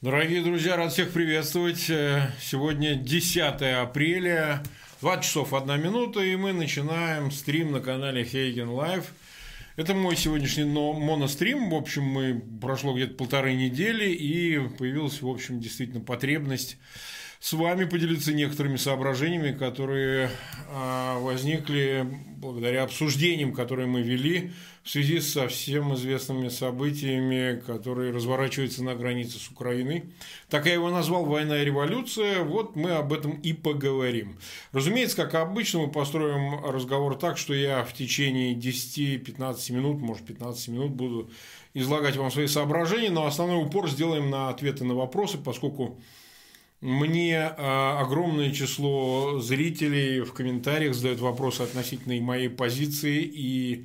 Дорогие друзья, рад всех приветствовать. Э, сегодня 10 апреля, 20 часов 1 минута, и мы начинаем стрим на канале Хейген Лайв. Это мой сегодняшний монострим. В общем, мы прошло где-то полторы недели, и появилась, в общем, действительно потребность с вами поделиться некоторыми соображениями, которые а, возникли благодаря обсуждениям, которые мы вели в связи со всем известными событиями, которые разворачиваются на границе с Украиной. Так я его назвал «Война и революция». Вот мы об этом и поговорим. Разумеется, как обычно, мы построим разговор так, что я в течение 10-15 минут, может 15 минут буду излагать вам свои соображения, но основной упор сделаем на ответы на вопросы, поскольку мне а, огромное число зрителей в комментариях задают вопросы относительно моей позиции и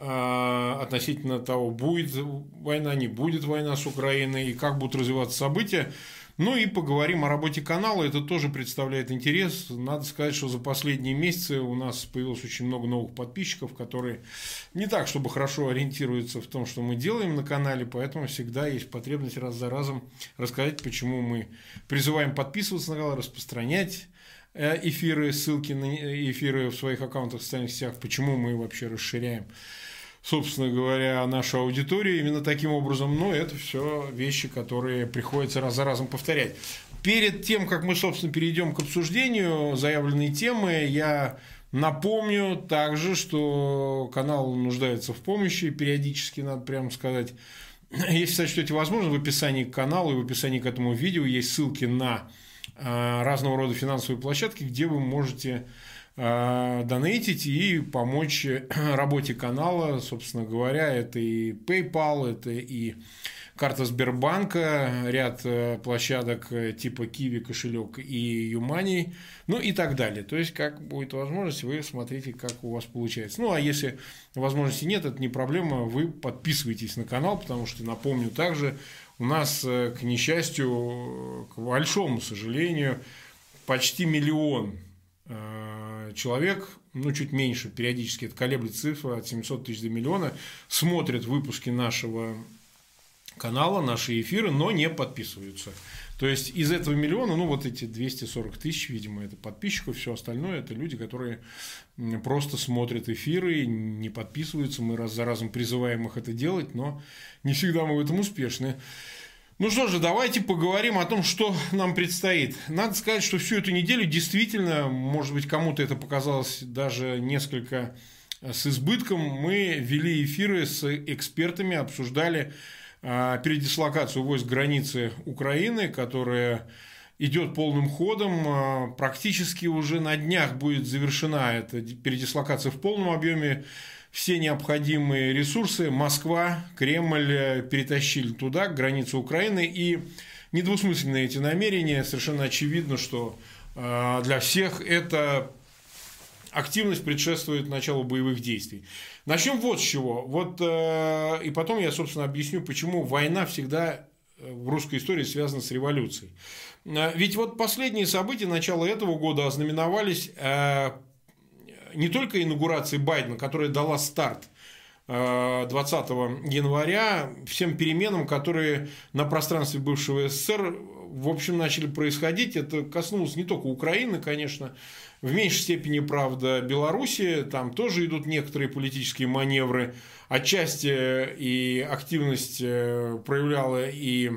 относительно того, будет война, не будет война с Украиной и как будут развиваться события. Ну и поговорим о работе канала, это тоже представляет интерес. Надо сказать, что за последние месяцы у нас появилось очень много новых подписчиков, которые не так, чтобы хорошо ориентируются в том, что мы делаем на канале, поэтому всегда есть потребность раз за разом рассказать, почему мы призываем подписываться на канал, распространять э, эфиры, ссылки на эфиры в своих аккаунтах в социальных сетях, почему мы вообще расширяем собственно говоря, нашу аудиторию именно таким образом, но это все вещи, которые приходится раз за разом повторять. Перед тем, как мы, собственно, перейдем к обсуждению заявленной темы, я напомню также, что канал нуждается в помощи, периодически, надо прямо сказать. Если сочтете возможно, в описании к каналу и в описании к этому видео есть ссылки на а, разного рода финансовые площадки, где вы можете Э, донейтить и помочь работе канала, собственно говоря, это и PayPal, это и карта Сбербанка, ряд э, площадок э, типа Kiwi кошелек и Юмани, ну и так далее. То есть, как будет возможность, вы смотрите, как у вас получается. Ну, а если возможности нет, это не проблема, вы подписывайтесь на канал, потому что, напомню, также у нас, к несчастью, к большому сожалению, почти миллион человек, ну, чуть меньше, периодически это колеблет цифра от 700 тысяч до миллиона, смотрят выпуски нашего канала, наши эфиры, но не подписываются. То есть из этого миллиона, ну вот эти 240 тысяч, видимо, это подписчиков, все остальное это люди, которые просто смотрят эфиры, не подписываются. Мы раз за разом призываем их это делать, но не всегда мы в этом успешны. Ну что же, давайте поговорим о том, что нам предстоит. Надо сказать, что всю эту неделю действительно, может быть, кому-то это показалось даже несколько э, с избытком, мы вели эфиры с экспертами, обсуждали а, передислокацию войск границы Украины, которая идет полным ходом. А, практически уже на днях будет завершена эта передислокация в полном объеме все необходимые ресурсы Москва, Кремль э, перетащили туда, к границе Украины, и недвусмысленные эти намерения, совершенно очевидно, что э, для всех это активность предшествует началу боевых действий. Начнем вот с чего. Вот, э, и потом я, собственно, объясню, почему война всегда в русской истории связана с революцией. Ведь вот последние события начала этого года ознаменовались не только инаугурации Байдена, которая дала старт 20 э, января всем переменам, которые на пространстве бывшего СССР, в общем, начали происходить. Это коснулось не только Украины, конечно, в меньшей степени, правда, Белоруссии. Там тоже идут некоторые политические маневры. Отчасти и активность э, проявляла и,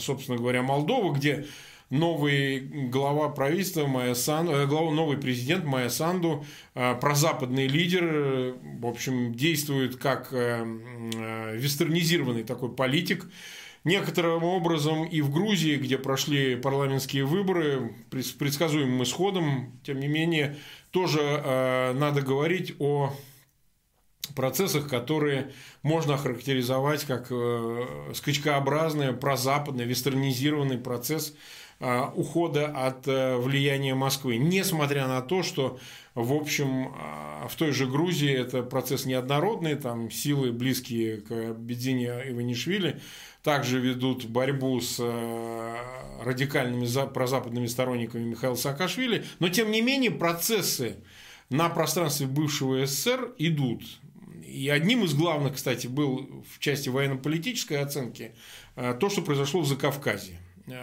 собственно говоря, Молдова, где новый глава правительства Майя Санду, э, глава, новый президент Майя Санду, э, прозападный лидер, в общем, действует как э, вестернизированный такой политик. Некоторым образом и в Грузии, где прошли парламентские выборы с предсказуемым исходом, тем не менее, тоже надо говорить о процессах, которые можно охарактеризовать как скачкообразный, прозападный, вестернизированный процесс Э, ухода от э, влияния Москвы, несмотря на то, что, в общем, э, в той же Грузии это процесс неоднородный, там силы, близкие к Бедзине Иванишвили, также ведут борьбу с радикальными прозападными сторонниками Михаила Саакашвили, но, тем не менее, процессы на пространстве бывшего СССР идут. И одним из главных, кстати, был в части военно-политической оценки то, что произошло в Закавказье.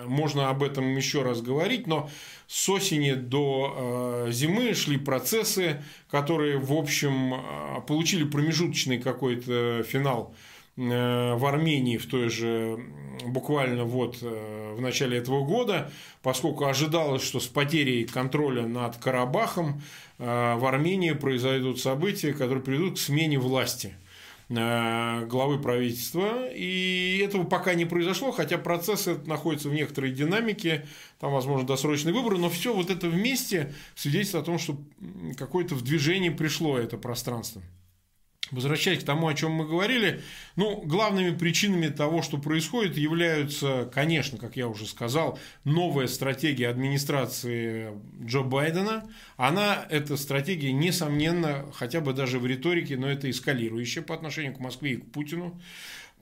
Можно об этом еще раз говорить, но с осени до э, зимы шли процессы, которые, в общем, э, получили промежуточный какой-то финал э, в Армении в той же буквально вот в начале этого года, поскольку ожидалось, что с потерей контроля над Карабахом в Армении произойдут события, которые приведут к смене власти – Э, главы правительства. И этого пока не произошло, хотя процесс находится в некоторой динамике, там, возможно, досрочные выборы, но все вот это вместе свидетельствует о том, что какое-то в движение пришло это пространство. Возвращаясь к тому, о чем мы говорили, ну, главными причинами того, что происходит, являются, конечно, как я уже сказал, новая стратегия администрации Джо Байдена. Она, эта стратегия, несомненно, хотя бы даже в риторике, но это эскалирующая по отношению к Москве и к Путину.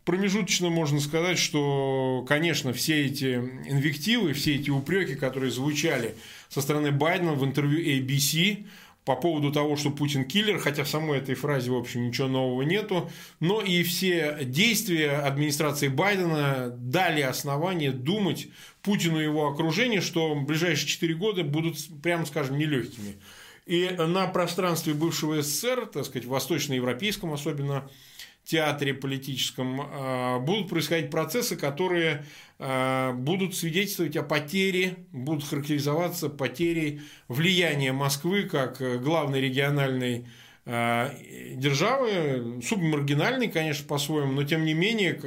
Промежуточно можно сказать, что, конечно, все эти инвективы, все эти упреки, которые звучали со стороны Байдена в интервью ABC, по поводу того, что Путин киллер, хотя в самой этой фразе, в общем, ничего нового нету, но и все действия администрации Байдена дали основание думать Путину и его окружению, что ближайшие 4 года будут, прямо скажем, нелегкими. И на пространстве бывшего СССР, так сказать, восточноевропейском особенно, театре политическом а, будут происходить процессы, которые а, будут свидетельствовать о потере, будут характеризоваться потерей влияния Москвы как главной региональной а, державы, субмаргинальной, конечно, по-своему, но тем не менее,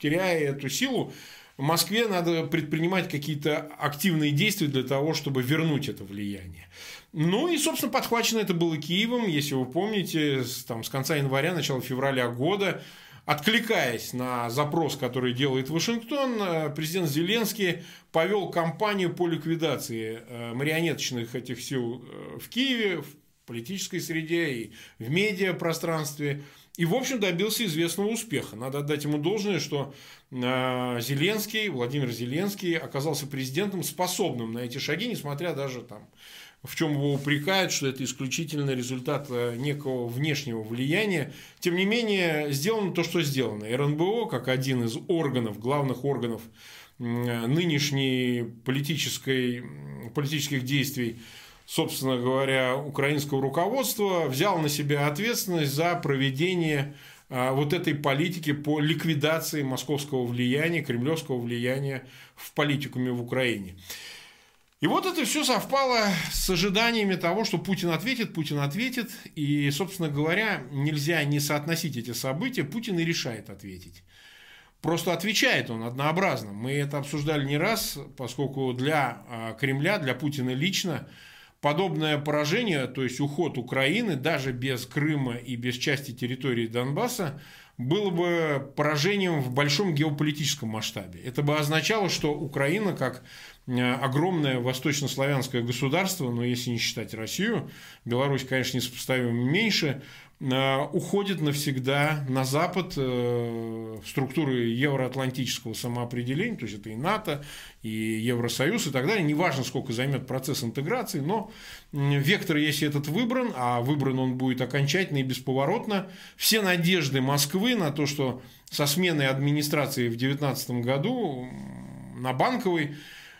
теряя эту силу, Москве надо предпринимать какие-то активные действия для того, чтобы вернуть это влияние. Ну и, собственно, подхвачено это было Киевом, если вы помните, с, там, с конца января, начала февраля года, откликаясь на запрос, который делает Вашингтон, э, президент Зеленский повел кампанию по ликвидации э, марионеточных этих сил э, в Киеве, в политической среде и в медиапространстве. И, в общем, добился известного успеха. Надо отдать ему должное, что Зеленский, Владимир Зеленский оказался президентом, способным на эти шаги, несмотря даже там в чем его упрекают, что это исключительно результат э, некого внешнего влияния. Тем не менее, сделано то, что сделано. РНБО, как один из органов, главных органов нынешней политической, политических действий, собственно говоря, украинского руководства, взял на себя ответственность за проведение э, вот этой политики по ликвидации московского влияния, кремлевского влияния в политикуме в Украине. И вот это все совпало с ожиданиями того, что Путин ответит, Путин ответит. И, собственно говоря, нельзя не соотносить эти события. Путин и решает ответить. Просто отвечает он однообразно. Мы это обсуждали не раз, поскольку для а, Кремля, для Путина лично, подобное поражение, то есть уход Украины, даже без Крыма и без части территории Донбасса, было бы поражением в большом геополитическом масштабе. Это бы означало, что Украина, как огромное восточнославянское государство, но если не считать Россию, Беларусь, конечно, несопоставимо меньше, э, уходит навсегда на Запад э, в структуры евроатлантического самоопределения, то есть это и НАТО, и Евросоюз и так далее. Неважно, сколько займет процесс интеграции, но вектор, если этот выбран, а выбран он будет окончательно и бесповоротно, все надежды Москвы на то, что со сменой администрации в 2019 году на Банковой Э,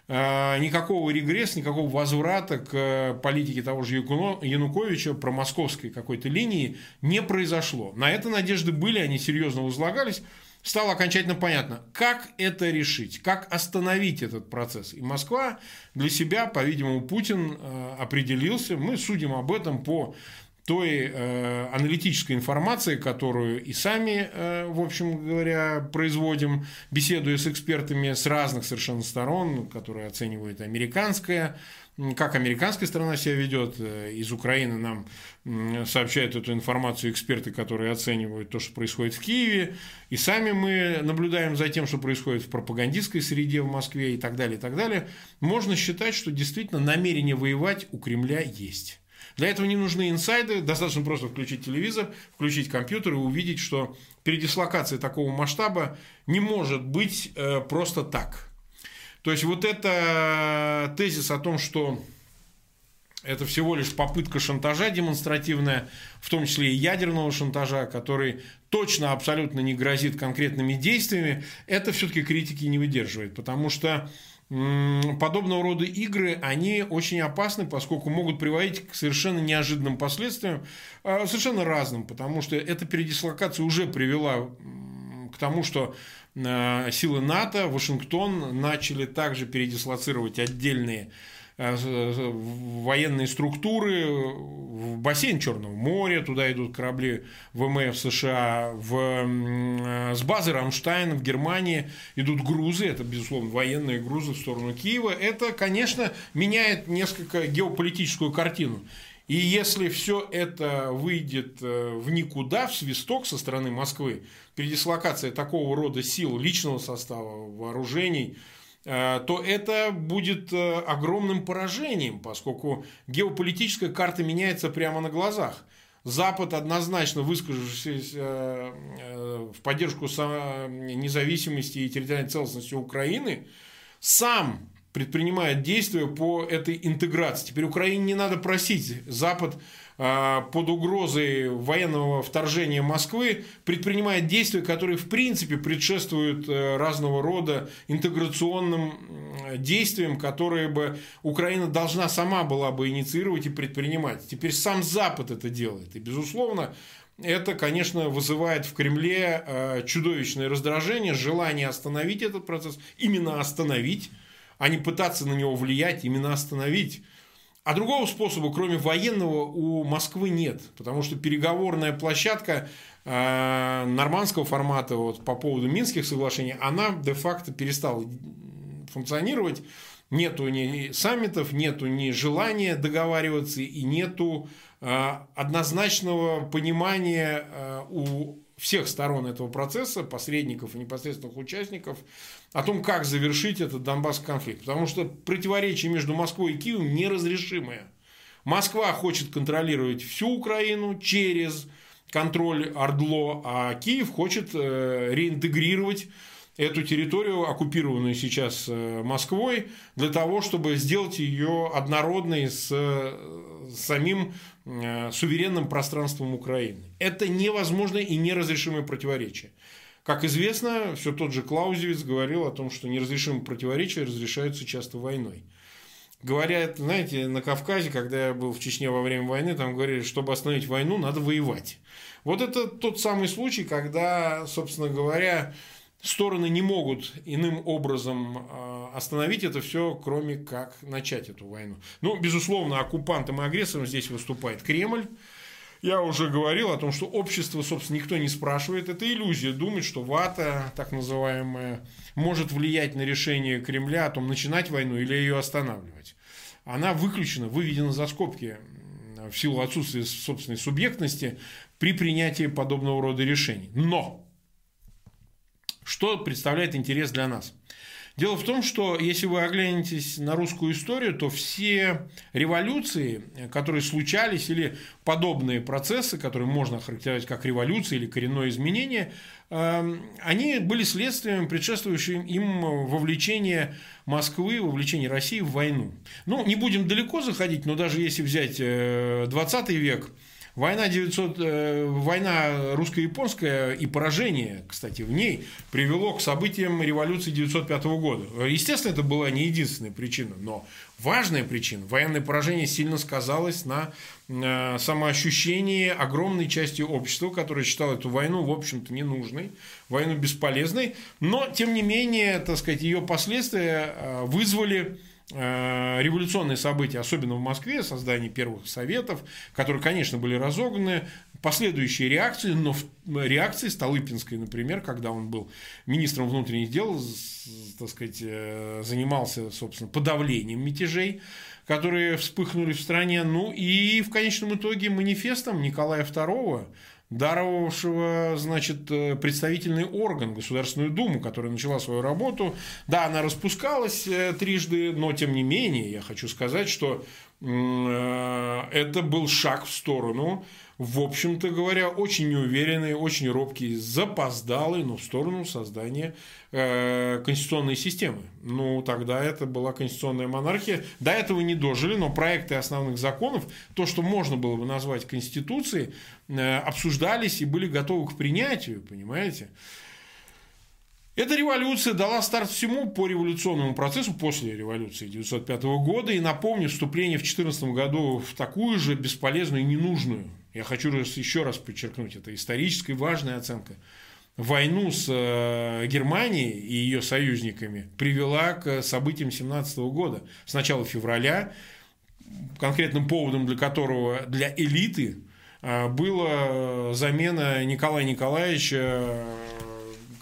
никакого регресса, никакого возврата к э, политике того же Януковича, про московской какой-то линии не произошло. На это надежды были, они серьезно возлагались. Стало окончательно понятно, как это решить, как остановить этот процесс. И Москва для себя, по-видимому, Путин э, определился. Мы судим об этом по той э, аналитической информации, которую и сами, э, в общем говоря, производим, беседуя с экспертами с разных совершенно сторон, которые оценивают американская, как американская сторона себя ведет. Э, из Украины нам сообщают эту информацию эксперты, которые оценивают то, что происходит в Киеве. И сами мы наблюдаем за тем, что происходит в пропагандистской среде в Москве и так далее, и так далее. Можно считать, что действительно намерение воевать у Кремля есть. Для этого не нужны инсайды, достаточно просто включить телевизор, включить компьютер и увидеть, что передислокация такого масштаба не может быть э, просто так. То есть вот это тезис о том, что это всего лишь попытка шантажа демонстративная, в том числе и ядерного шантажа, который точно абсолютно не грозит конкретными действиями, это все-таки критики не выдерживает, потому что подобного рода игры, они очень опасны, поскольку могут приводить к совершенно неожиданным последствиям, а, совершенно разным, потому что эта передислокация уже привела к тому, что а, силы НАТО, Вашингтон начали также передислоцировать отдельные Э, военные структуры в бассейн Черного моря, туда идут корабли ВМФ США, в, э, с базы Рамштайн в Германии идут грузы, это, безусловно, военные грузы в сторону Киева. Это, конечно, меняет несколько геополитическую картину. И если все это выйдет э, в никуда, в свисток со стороны Москвы, передислокация такого рода сил, личного состава, вооружений – Э, то это будет э, огромным поражением, поскольку геополитическая карта меняется прямо на глазах. Запад, однозначно выскажившись э, в поддержку независимости и территориальной целостности Украины, сам предпринимает действия по этой интеграции. Теперь Украине не надо просить Запад под угрозой военного вторжения Москвы предпринимает действия, которые в принципе предшествуют э, разного рода интеграционным действиям, которые бы Украина должна сама была бы инициировать и предпринимать. Теперь сам Запад это делает. И, безусловно, это, конечно, вызывает в Кремле э, чудовищное раздражение, желание остановить этот процесс, именно остановить, а не пытаться на него влиять, именно остановить. А другого способа, кроме военного, у Москвы нет, потому что переговорная площадка э, нормандского формата вот, по поводу Минских соглашений, она де-факто перестала функционировать. Нету ни саммитов, нету ни желания договариваться и нету э, однозначного понимания э, у всех сторон этого процесса, посредников и непосредственных участников, о том, как завершить этот Донбасский конфликт. Потому что противоречие между Москвой и Киевом неразрешимое. Москва хочет контролировать всю Украину через контроль Ордло, а Киев хочет э, реинтегрировать эту территорию, оккупированную сейчас э, Москвой, для того, чтобы сделать ее однородной с э, самим суверенным пространством Украины. Это невозможное и неразрешимое противоречие. Как известно, все тот же Клаузевиц говорил о том, что неразрешимые противоречия разрешаются часто войной. Говорят, знаете, на Кавказе, когда я был в Чечне во время войны, там говорили, чтобы остановить войну, надо воевать. Вот это тот самый случай, когда, собственно говоря, стороны не могут иным образом а, остановить это все, кроме как начать эту войну. Ну, безусловно, оккупантом и агрессором здесь выступает Кремль. Я уже говорил о том, что общество, собственно, никто не спрашивает. Это иллюзия думать, что вата, так называемая, может влиять на решение Кремля о том, начинать войну или ее останавливать. Она выключена, выведена за скобки в силу отсутствия собственной субъектности при принятии подобного рода решений. Но что представляет интерес для нас? Дело в том, что если вы оглянетесь на русскую историю, то все революции, которые случались, или подобные процессы, которые можно характеризовать как революции или коренное изменение, эм, они были следствием предшествующим им вовлечения Москвы, вовлечения России в войну. Ну, не будем далеко заходить, но даже если взять 20 э, век, Война, 900, э, война русско-японская и поражение, кстати, в ней привело к событиям революции 1905 года. Естественно, это была не единственная причина, но важная причина. Военное поражение сильно сказалось на э, самоощущении огромной части общества, которое считало эту войну, в общем-то, ненужной, войну бесполезной, но, тем не менее, так сказать, ее последствия э, вызвали революционные события, особенно в Москве, создание первых советов, которые, конечно, были разогнаны, последующие реакции, но реакции Столыпинской, например, когда он был министром внутренних дел, так сказать, э, занимался, собственно, подавлением мятежей, которые вспыхнули в стране, ну и в конечном итоге манифестом Николая II даровавшего, значит, э, представительный орган, Государственную Думу, которая начала свою работу. Да, она распускалась э, трижды, но тем не менее, я хочу сказать, что э, это был шаг в сторону в общем-то говоря, очень неуверенный, очень робкий, запоздалый, но в сторону создания э, конституционной системы. Ну, тогда это была конституционная монархия. До этого не дожили, но проекты основных законов, то, что можно было бы назвать Конституцией, э, обсуждались и были готовы к принятию, понимаете? Эта революция дала старт всему по революционному процессу после революции 1905 года. И напомню, вступление в 2014 году в такую же бесполезную и ненужную, я хочу еще раз подчеркнуть, это историческая важная оценка, войну с э, Германией и ее союзниками привела к событиям 17 года. С начала февраля, конкретным поводом для которого для элиты э, была замена Николая Николаевича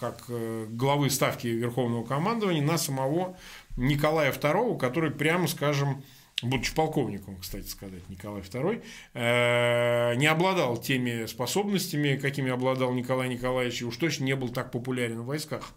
как э, главы ставки Верховного командования на самого Николая II, который, прямо скажем, будучи полковником, кстати сказать, Николай II, э, не обладал теми способностями, какими обладал Николай Николаевич, и уж точно не был так популярен в войсках.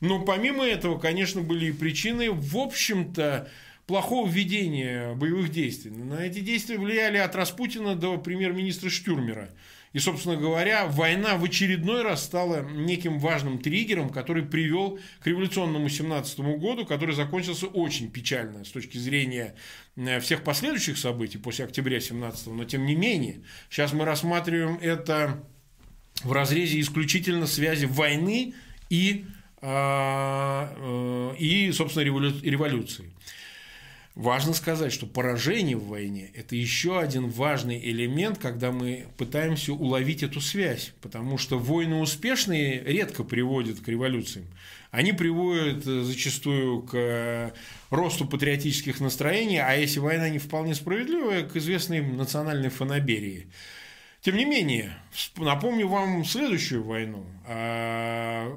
Но помимо этого, конечно, были и причины, в общем-то, плохого ведения боевых действий. На эти действия влияли от Распутина до премьер-министра Штюрмера – и, собственно говоря, война в очередной раз стала неким важным триггером, который привел к революционному 17 году, который закончился очень печально с точки зрения э, всех последующих событий после октября 17 но тем не менее, сейчас мы рассматриваем это в разрезе исключительно связи войны и, а, э, и собственно, революции. Важно сказать, что поражение в войне – это еще один важный элемент, когда мы пытаемся уловить эту связь, потому что войны успешные редко приводят к революциям. Они приводят э, зачастую к э, росту патриотических настроений, а если война не вполне справедливая, к известной национальной фанаберии. Тем не менее, напомню вам следующую войну. А,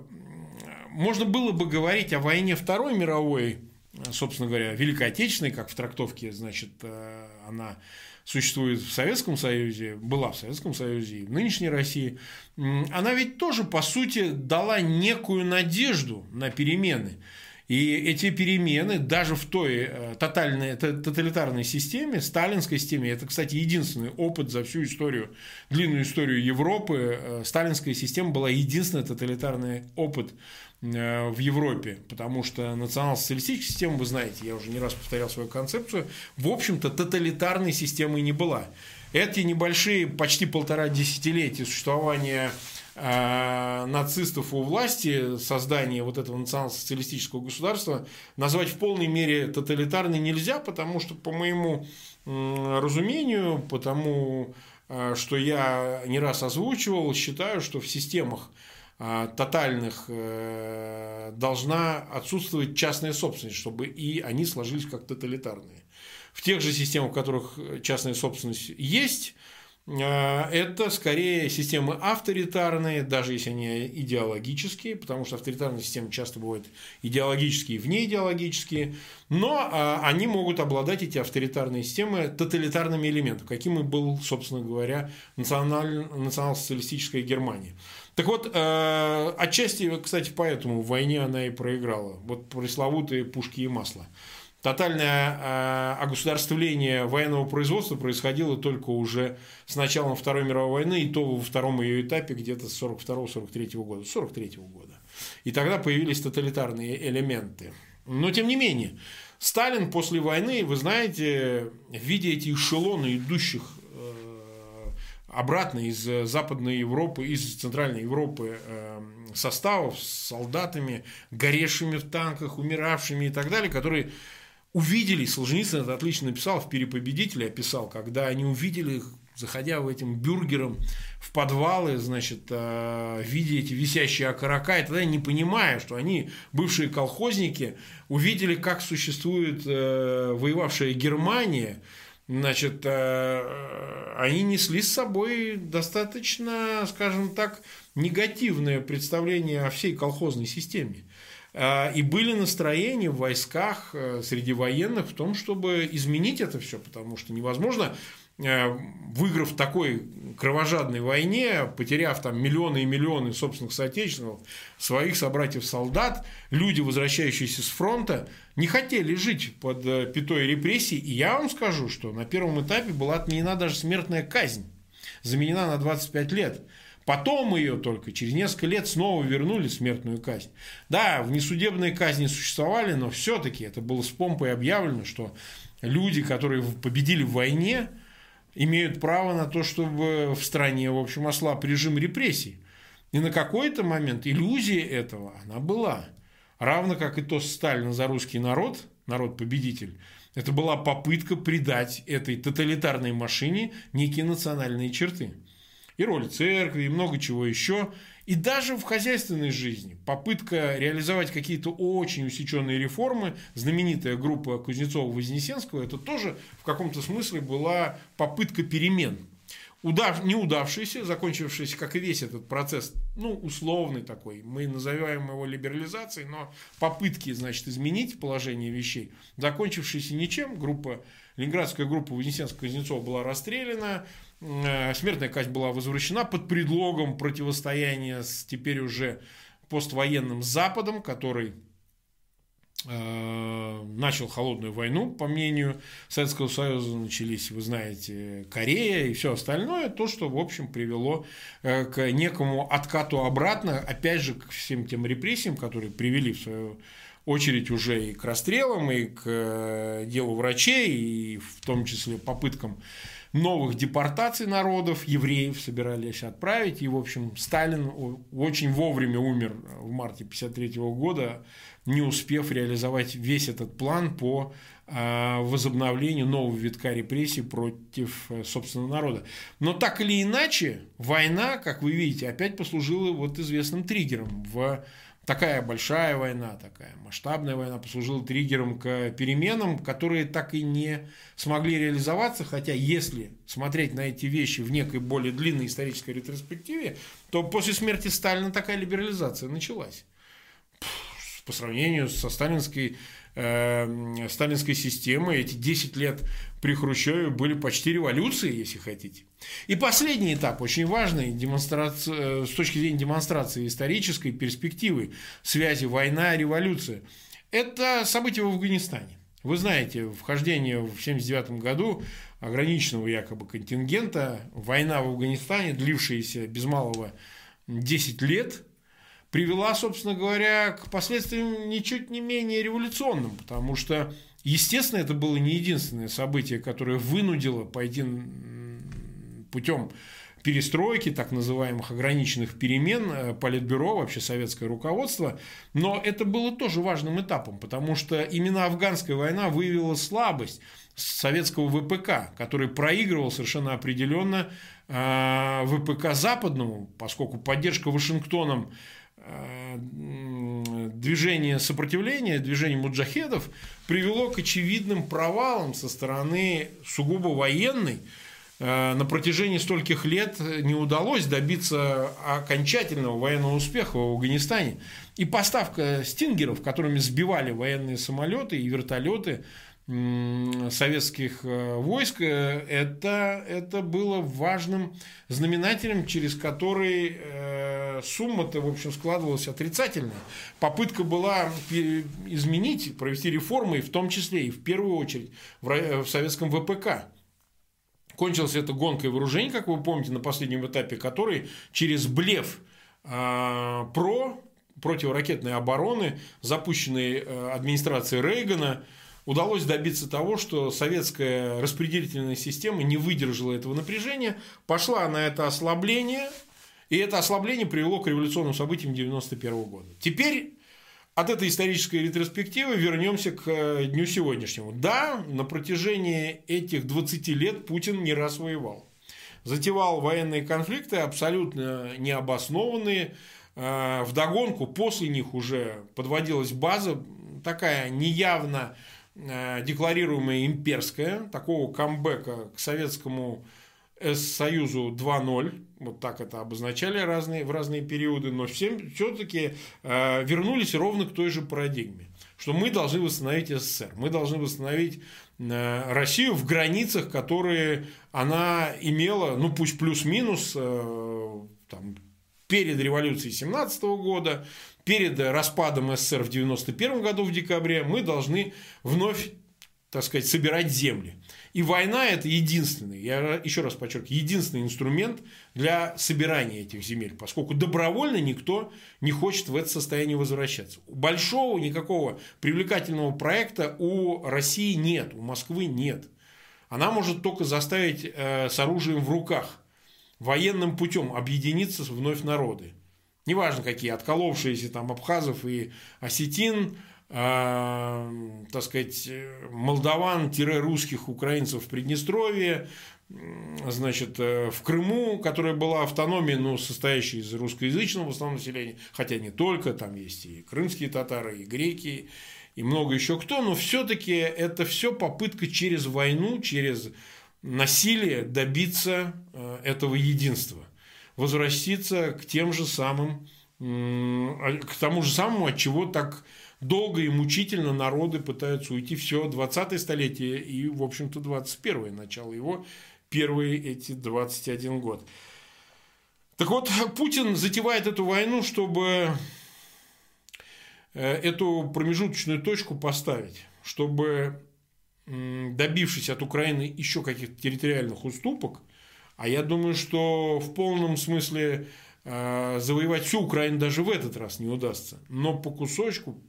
можно было бы говорить о войне Второй мировой собственно говоря, Великой Отечественной, как в трактовке, значит, э, она существует в Советском Союзе, была в Советском Союзе и в нынешней России, она ведь тоже, по сути, дала некую надежду на перемены. И эти перемены даже в той э, тотальной, тоталитарной системе, сталинской системе, это, кстати, единственный опыт за всю историю, длинную историю Европы, э, сталинская система была единственный тоталитарный опыт в Европе, потому что национал-социалистическая система, вы знаете, я уже не раз повторял свою концепцию, в общем-то тоталитарной системой не была. Эти небольшие, почти полтора десятилетия существования э, нацистов у власти, создание вот этого национал-социалистического государства назвать в полной мере тоталитарной нельзя, потому что, по моему э, разумению, потому э, что я не раз озвучивал, считаю, что в системах тотальных э, должна отсутствовать частная собственность, чтобы и они сложились как тоталитарные. В тех же системах, в которых частная собственность есть, э, это скорее системы авторитарные, даже если они идеологические, потому что авторитарные системы часто бывают идеологические и внеидеологические, но э, они могут обладать, эти авторитарные системы, тоталитарными элементами, каким и был, собственно говоря, национал-социалистическая Германия. Так вот, э, отчасти, кстати, поэтому в войне она и проиграла. Вот пресловутые пушки и масло. Тотальное э, огосударствление военного производства происходило только уже с началом Второй мировой войны, и то во втором ее этапе где-то с 42-43 года. 43 года. И тогда появились тоталитарные элементы. Но, тем не менее, Сталин после войны, вы знаете, видя эти эшелоны идущих обратно из э, Западной Европы, из Центральной Европы эм, составов с солдатами, горевшими в танках, умиравшими и так далее, которые увидели, Солженицын это отлично написал, в «Перепобедителе» описал, когда они увидели заходя в этим бюргером в подвалы, значит, э, видя эти висящие окорока, и тогда не понимая, что они, бывшие колхозники, увидели, как существует э, воевавшая Германия, значит, э, они несли с собой достаточно, скажем так, негативное представление о всей колхозной системе. Э, и были настроения в войсках э, среди военных в том, чтобы изменить это все, потому что невозможно выиграв в такой кровожадной войне, потеряв там миллионы и миллионы собственных соотечественников, своих собратьев-солдат, люди, возвращающиеся с фронта, не хотели жить под э, пятой репрессий. И я вам скажу, что на первом этапе была отменена даже смертная казнь, заменена на 25 лет. Потом ее только через несколько лет снова вернули смертную казнь. Да, внесудебные казни существовали, но все-таки это было с помпой объявлено, что люди, которые победили в войне, имеют право на то, чтобы в стране, в общем, ослаб режим репрессий. И на какой-то момент иллюзия этого, она была. Равно как и то Сталина за русский народ, народ-победитель, это была попытка придать этой тоталитарной машине некие национальные черты. И роль церкви, и много чего еще. И даже в хозяйственной жизни попытка реализовать какие-то очень усеченные реформы, знаменитая группа Кузнецова-Вознесенского, это тоже в каком-то смысле была попытка перемен. Удав, неудавшийся, закончившийся, как и весь этот процесс, ну, условный такой, мы называем его либерализацией, но попытки, значит, изменить положение вещей, закончившийся ничем, группа, ленинградская группа Вознесенского-Кузнецова была расстреляна, смертная казнь была возвращена под предлогом противостояния с теперь уже поствоенным Западом, который Э, начал холодную войну, по мнению Советского Союза, начались, вы знаете, Корея и все остальное, то, что, в общем, привело э, к некому откату обратно, опять же, к всем тем репрессиям, которые привели, в свою очередь, уже и к расстрелам, и к э, делу врачей, и в том числе попыткам новых депортаций народов, евреев собирались отправить. И, в общем, Сталин очень вовремя умер в марте 1953 года, не успев реализовать весь этот план по а, возобновлению нового витка репрессий против э, собственного народа. Но так или иначе, война, как вы видите, опять послужила вот известным триггером в такая большая война, такая масштабная война послужила триггером к переменам, которые так и не смогли реализоваться, хотя если смотреть на эти вещи в некой более длинной исторической ретроспективе, то после смерти Сталина такая либерализация началась. По сравнению со сталинской э, сталинской системой эти 10 лет при Хрущеве были почти революцией, если хотите. И последний этап, очень важный демонстрация, э, с точки зрения демонстрации исторической перспективы связи война-революция, это события в Афганистане. Вы знаете, вхождение в 1979 году ограниченного якобы контингента, война в Афганистане, длившаяся без малого 10 лет, привела, собственно говоря, к последствиям ничуть не менее революционным, потому что Естественно, это было не единственное событие, которое вынудило пойти путем перестройки, так называемых ограниченных перемен э, Политбюро, вообще советское руководство. Но это было тоже важным этапом, потому что именно афганская война выявила слабость советского ВПК, который проигрывал совершенно определенно э, ВПК западному, поскольку поддержка Вашингтоном движение сопротивления, движение муджахедов привело к очевидным провалам со стороны сугубо военной. Э, на протяжении стольких лет не удалось добиться окончательного военного успеха в Афганистане. И поставка стингеров, которыми сбивали военные самолеты и вертолеты, советских э, войск, э, это, это было важным знаменателем, через который э, сумма-то, в общем, складывалась отрицательная. Попытка была изменить, провести реформы, в том числе и в первую очередь в, в советском ВПК. Кончилась эта гонкой вооружений, как вы помните, на последнем этапе, который через блеф э, про противоракетной обороны, запущенной администрацией Рейгана, удалось добиться того, что советская распределительная система не выдержала этого напряжения, пошла на это ослабление, и это ослабление привело к революционным событиям 1991 года. Теперь от этой исторической ретроспективы вернемся к э, дню сегодняшнему. Да, на протяжении этих 20 лет Путин не раз воевал. Затевал военные конфликты, абсолютно необоснованные. Э, вдогонку после них уже подводилась база, такая неявно Э, декларируемая имперская, такого камбэка к Советскому Союзу 2.0, вот так это обозначали разные, в разные периоды, но всем все-таки э, вернулись ровно к той же парадигме, что мы должны восстановить СССР, мы должны восстановить э, Россию в границах, которые она имела, ну пусть плюс-минус, там, перед революцией 17 года, перед распадом СССР в 91 году в декабре мы должны вновь так сказать, собирать земли. И война – это единственный, я еще раз подчеркиваю, единственный инструмент для собирания этих земель, поскольку добровольно никто не хочет в это состояние возвращаться. Большого никакого привлекательного проекта у России нет, у Москвы нет. Она может только заставить э, с оружием в руках, военным путем объединиться вновь народы неважно какие, отколовшиеся там абхазов и осетин, э, так сказать, молдаван-русских украинцев в Приднестровье, значит, э, в Крыму, которая была автономией, но состоящей из русскоязычного в основном населения, хотя не только, там есть и крымские татары, и греки, и много еще кто, но все-таки это все попытка через войну, через насилие добиться э, этого единства, возвратиться к тем же самым, а, к тому же самому, от чего так долго и мучительно народы пытаются уйти все 20 столетие и, в общем-то, 21 начало его, первые эти 21 год. Так вот, Путин затевает эту войну, чтобы э, эту промежуточную точку поставить, чтобы, добившись от Украины еще каких-то территориальных уступок, а я думаю, что в полном смысле э, завоевать всю Украину даже в этот раз не удастся, но по кусочку,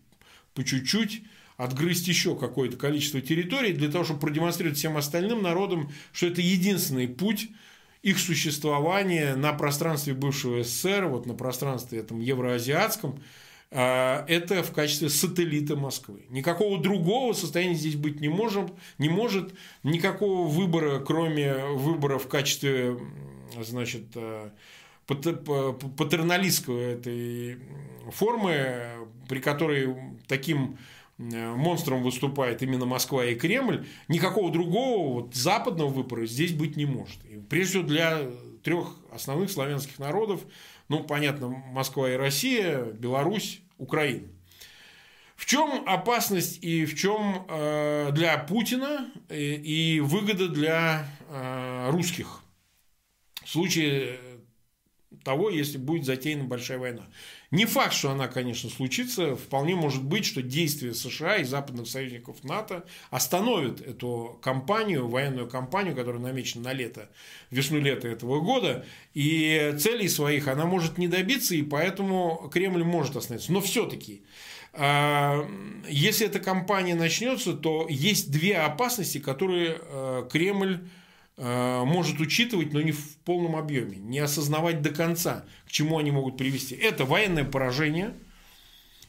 по чуть-чуть отгрызть еще какое-то количество территорий для того, чтобы продемонстрировать всем остальным народам, что это единственный путь их существования на пространстве бывшего СССР, вот на пространстве этом евроазиатском, это в качестве сателлита Москвы. Никакого другого состояния здесь быть не может, не может никакого выбора, кроме выбора в качестве значит, а, патерналистского этой формы, при которой таким Э, монстром выступает именно Москва и Кремль, никакого другого вот, западного выбора здесь быть не может. И прежде всего для трех основных славянских народов, ну, понятно, Москва и Россия, Беларусь, Украина. В чем опасность и в чем э, для Путина и, и выгода для э, русских в случае того, если будет затеяна большая война. Не факт, что она, конечно, случится. Вполне может быть, что действия США и западных союзников НАТО остановят эту кампанию, военную кампанию, которая намечена на лето, весну-лето этого года. И целей своих она может не добиться, и поэтому Кремль может остановиться. Но все-таки а, если эта кампания начнется, то есть две опасности, которые э, Кремль может учитывать, но не в полном объеме, не осознавать до конца, к чему они могут привести. Это военное поражение,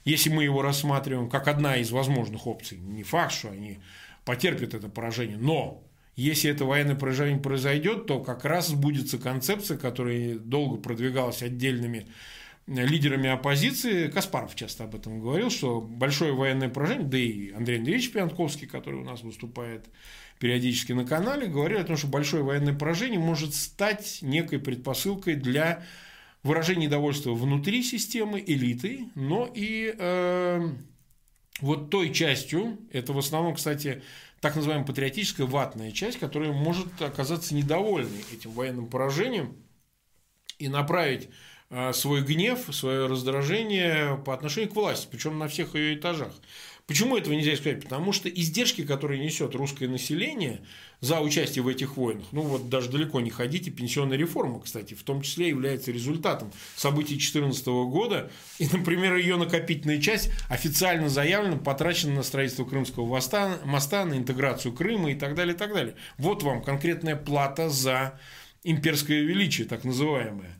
если мы его рассматриваем как одна из возможных опций. Не факт, что они потерпят это поражение, но если это военное поражение произойдет, то как раз сбудется концепция, которая долго продвигалась отдельными лидерами оппозиции, Каспаров часто об этом говорил, что большое военное поражение, да и Андрей Андреевич Пьянковский, который у нас выступает периодически на канале, говорили о том, что большое военное поражение может стать некой предпосылкой для выражения недовольства внутри системы, элиты, но и э, вот той частью, это в основном, кстати, так называемая патриотическая ватная часть, которая может оказаться недовольной этим военным поражением и направить э, свой гнев, свое раздражение по отношению к власти, причем на всех ее этажах. Почему этого нельзя сказать? Потому что издержки, которые несет русское население за участие в этих войнах, ну вот даже далеко не ходите, пенсионная реформа, кстати, в том числе является результатом событий 2014 года. И, например, ее накопительная часть официально заявлена, потрачена на строительство Крымского моста, на интеграцию Крыма и так далее, и так далее. Вот вам конкретная плата за имперское величие, так называемое.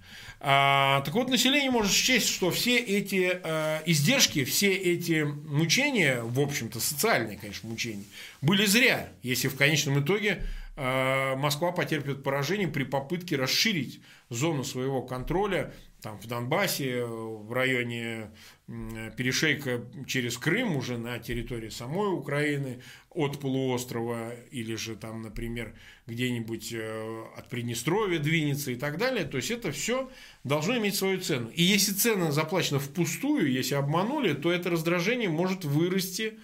А, так вот, население может счесть, что все эти а, издержки, все эти мучения, в общем-то, социальные, конечно, мучения, были зря, если в конечном итоге а, Москва потерпит поражение при попытке расширить зону своего контроля там, в Донбассе, в районе перешейка через Крым, уже на территории самой Украины, от полуострова, или же там, например, где-нибудь э, от Приднестровья двинется и так далее. То есть это все должно иметь свою цену. И если цена заплачена впустую, если обманули, то это раздражение может вырасти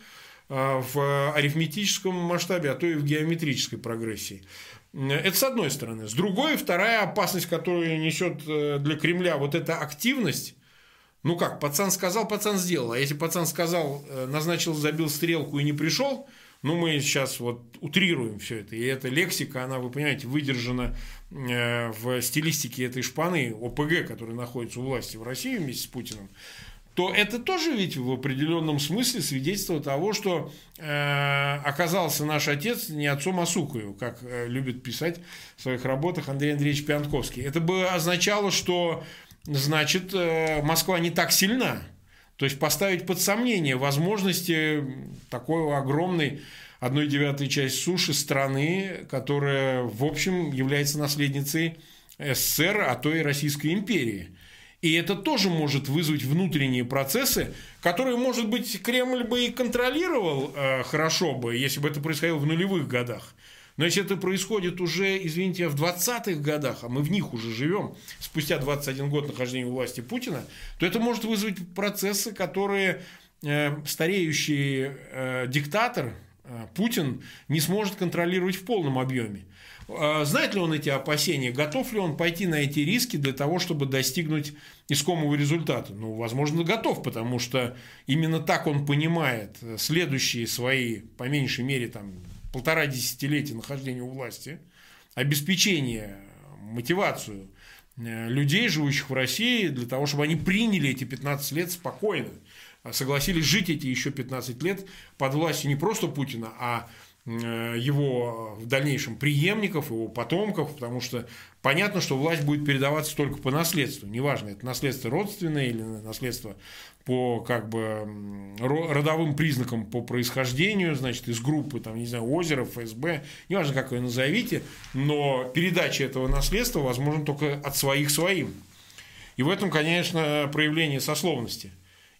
э, в арифметическом масштабе, а то и в геометрической прогрессии. Это с одной стороны. С другой, вторая опасность, которую несет э, для Кремля вот эта активность, ну как, пацан сказал, пацан сделал. А если пацан сказал, э, назначил, забил стрелку и не пришел, ну мы сейчас вот утрируем все это. И эта лексика, она, вы понимаете, выдержана э, в стилистике этой шпаны ОПГ, которая находится у власти в России вместе с Путиным то это тоже ведь в определенном смысле свидетельство того, что э, оказался наш отец не отцом, а сукою, как любит писать в своих работах Андрей Андреевич Пианковский. Это бы означало, что значит, э, Москва не так сильна. То есть поставить под сомнение возможности такой огромной одной девятой части суши страны, которая, в общем, является наследницей СССР, а то и Российской империи. И это тоже может вызвать внутренние процессы, которые, может быть, Кремль бы и контролировал э, хорошо бы, если бы это происходило в нулевых годах. Если это происходит уже, извините, в 20-х годах, а мы в них уже живем, спустя 21 год нахождения у власти Путина, то это может вызвать процессы, которые э, стареющий э, диктатор э, Путин не сможет контролировать в полном объеме. А, знает ли он эти опасения? Готов ли он пойти на эти риски для того, чтобы достигнуть искомого результата? Ну, возможно, готов, потому что именно так он понимает следующие свои, по меньшей мере, там, полтора десятилетия нахождения у власти, обеспечение, мотивацию э, людей, живущих в России, для того, чтобы они приняли эти 15 лет спокойно, согласились жить эти еще 15 лет под властью не просто Путина, а его в дальнейшем преемников, его потомков, потому что понятно, что власть будет передаваться только по наследству. Неважно, это наследство родственное или наследство по как бы родовым признакам по происхождению, значит, из группы, там, не знаю, озера, ФСБ, неважно, как вы назовите, но передача этого наследства возможна только от своих своим. И в этом, конечно, проявление сословности.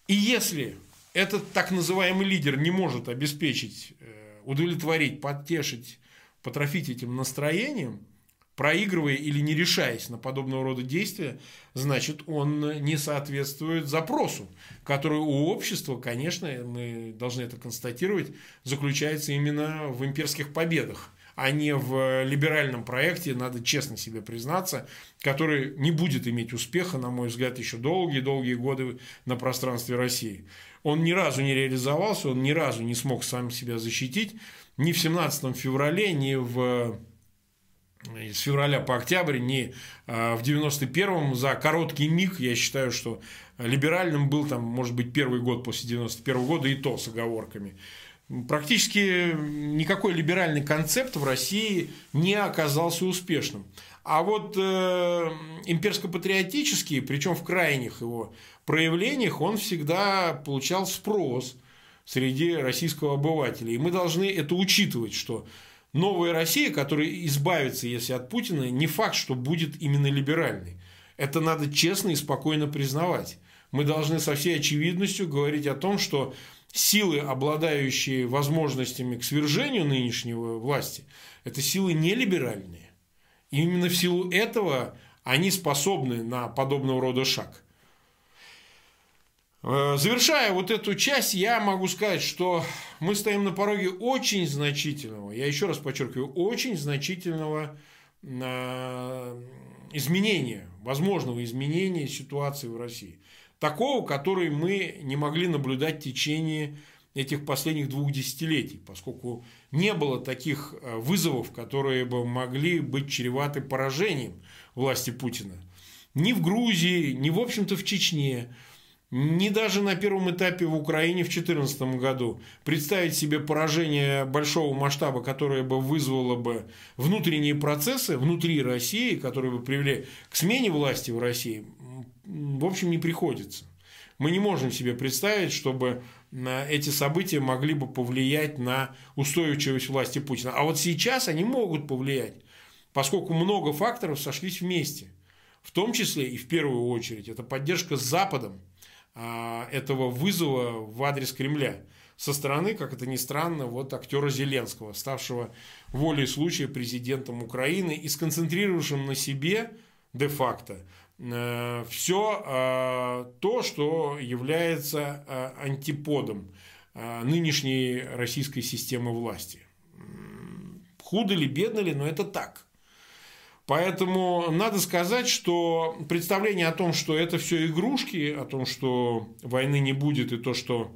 И если этот так называемый лидер не может обеспечить э, удовлетворить, подтешить, потрофить этим настроением, проигрывая или не решаясь на подобного рода действия, значит, он не соответствует запросу, который у общества, конечно, мы должны это констатировать, заключается именно в имперских победах а не в либеральном проекте, надо честно себе признаться, который не будет иметь успеха, на мой взгляд, еще долгие-долгие годы на пространстве России. Он ни разу не реализовался, он ни разу не смог сам себя защитить. Ни в 17 феврале, ни в с февраля по октябрь, ни а, в 91-м за короткий миг, я считаю, что либеральным был там, может быть, первый год после 91 года, и то с оговорками. Практически никакой либеральный концепт в России не оказался успешным. А вот э, имперско-патриотический, причем в крайних его проявлениях, он всегда получал спрос среди российского обывателя. И мы должны это учитывать, что новая Россия, которая избавится, если от Путина, не факт, что будет именно либеральной. Это надо честно и спокойно признавать. Мы должны со всей очевидностью говорить о том, что силы, обладающие возможностями к свержению нынешнего власти, это силы не либеральные. И именно в силу этого они способны на подобного рода шаг. Э, завершая вот эту часть, я могу сказать, что мы стоим на пороге очень значительного, я еще раз подчеркиваю, очень значительного э, изменения, возможного изменения ситуации в России. Такого, который мы не могли наблюдать в течение этих последних двух десятилетий, поскольку не было таких э, вызовов, которые бы могли быть чреваты поражением власти Путина. Ни в Грузии, ни, в общем-то, в Чечне, ни даже на первом этапе в Украине в 2014 году представить себе поражение большого масштаба, которое бы вызвало бы внутренние процессы внутри России, которые бы привели к смене власти в России, в общем, не приходится. Мы не можем себе представить, чтобы эти события могли бы повлиять на устойчивость власти Путина. А вот сейчас они могут повлиять, поскольку много факторов сошлись вместе. В том числе и в первую очередь это поддержка с Западом а, этого вызова в адрес Кремля со стороны, как это ни странно, вот актера Зеленского, ставшего волей случая президентом Украины и сконцентрировавшим на себе де-факто все э, то, что является э, антиподом нынешней российской системы власти. Худо ли, бедно ли, но это так. Поэтому надо сказать, что представление о том, что это все игрушки, о том, что войны не будет, и то, что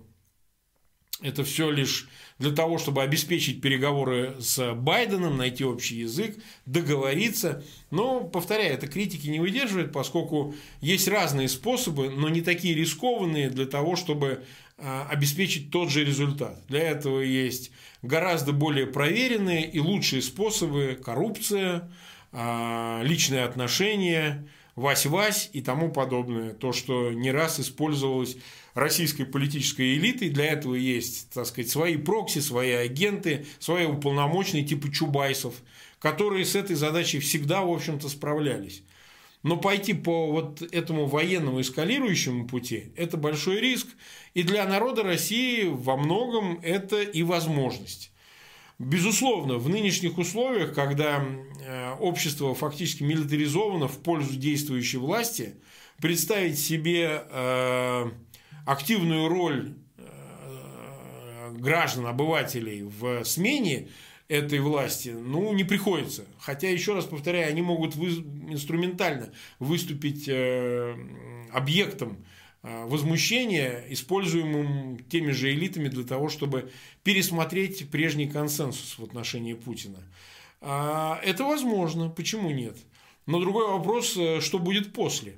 это все лишь для того, чтобы обеспечить переговоры с Байденом, найти общий язык, договориться. Но, повторяю, это критики не выдерживает, поскольку есть разные способы, но не такие рискованные для того, чтобы а, обеспечить тот же результат. Для этого есть гораздо более проверенные и лучшие способы коррупция, а, личные отношения, Вась-Вась и тому подобное. То, что не раз использовалось российской политической элитой. Для этого есть, так сказать, свои прокси, свои агенты, свои уполномоченные типа Чубайсов, которые с этой задачей всегда, в общем-то, справлялись. Но пойти по вот этому военному эскалирующему пути – это большой риск. И для народа России во многом это и возможность. Безусловно, в нынешних условиях, когда э, общество фактически милитаризовано в пользу действующей власти, представить себе э, активную роль э, граждан, обывателей в смене этой власти, ну, не приходится. Хотя, еще раз повторяю, они могут инструментально выступить объектом э, возмущения, используемым теми же элитами для того, чтобы пересмотреть прежний консенсус в отношении Путина. А, это возможно, почему нет? Но другой вопрос, э, что будет после.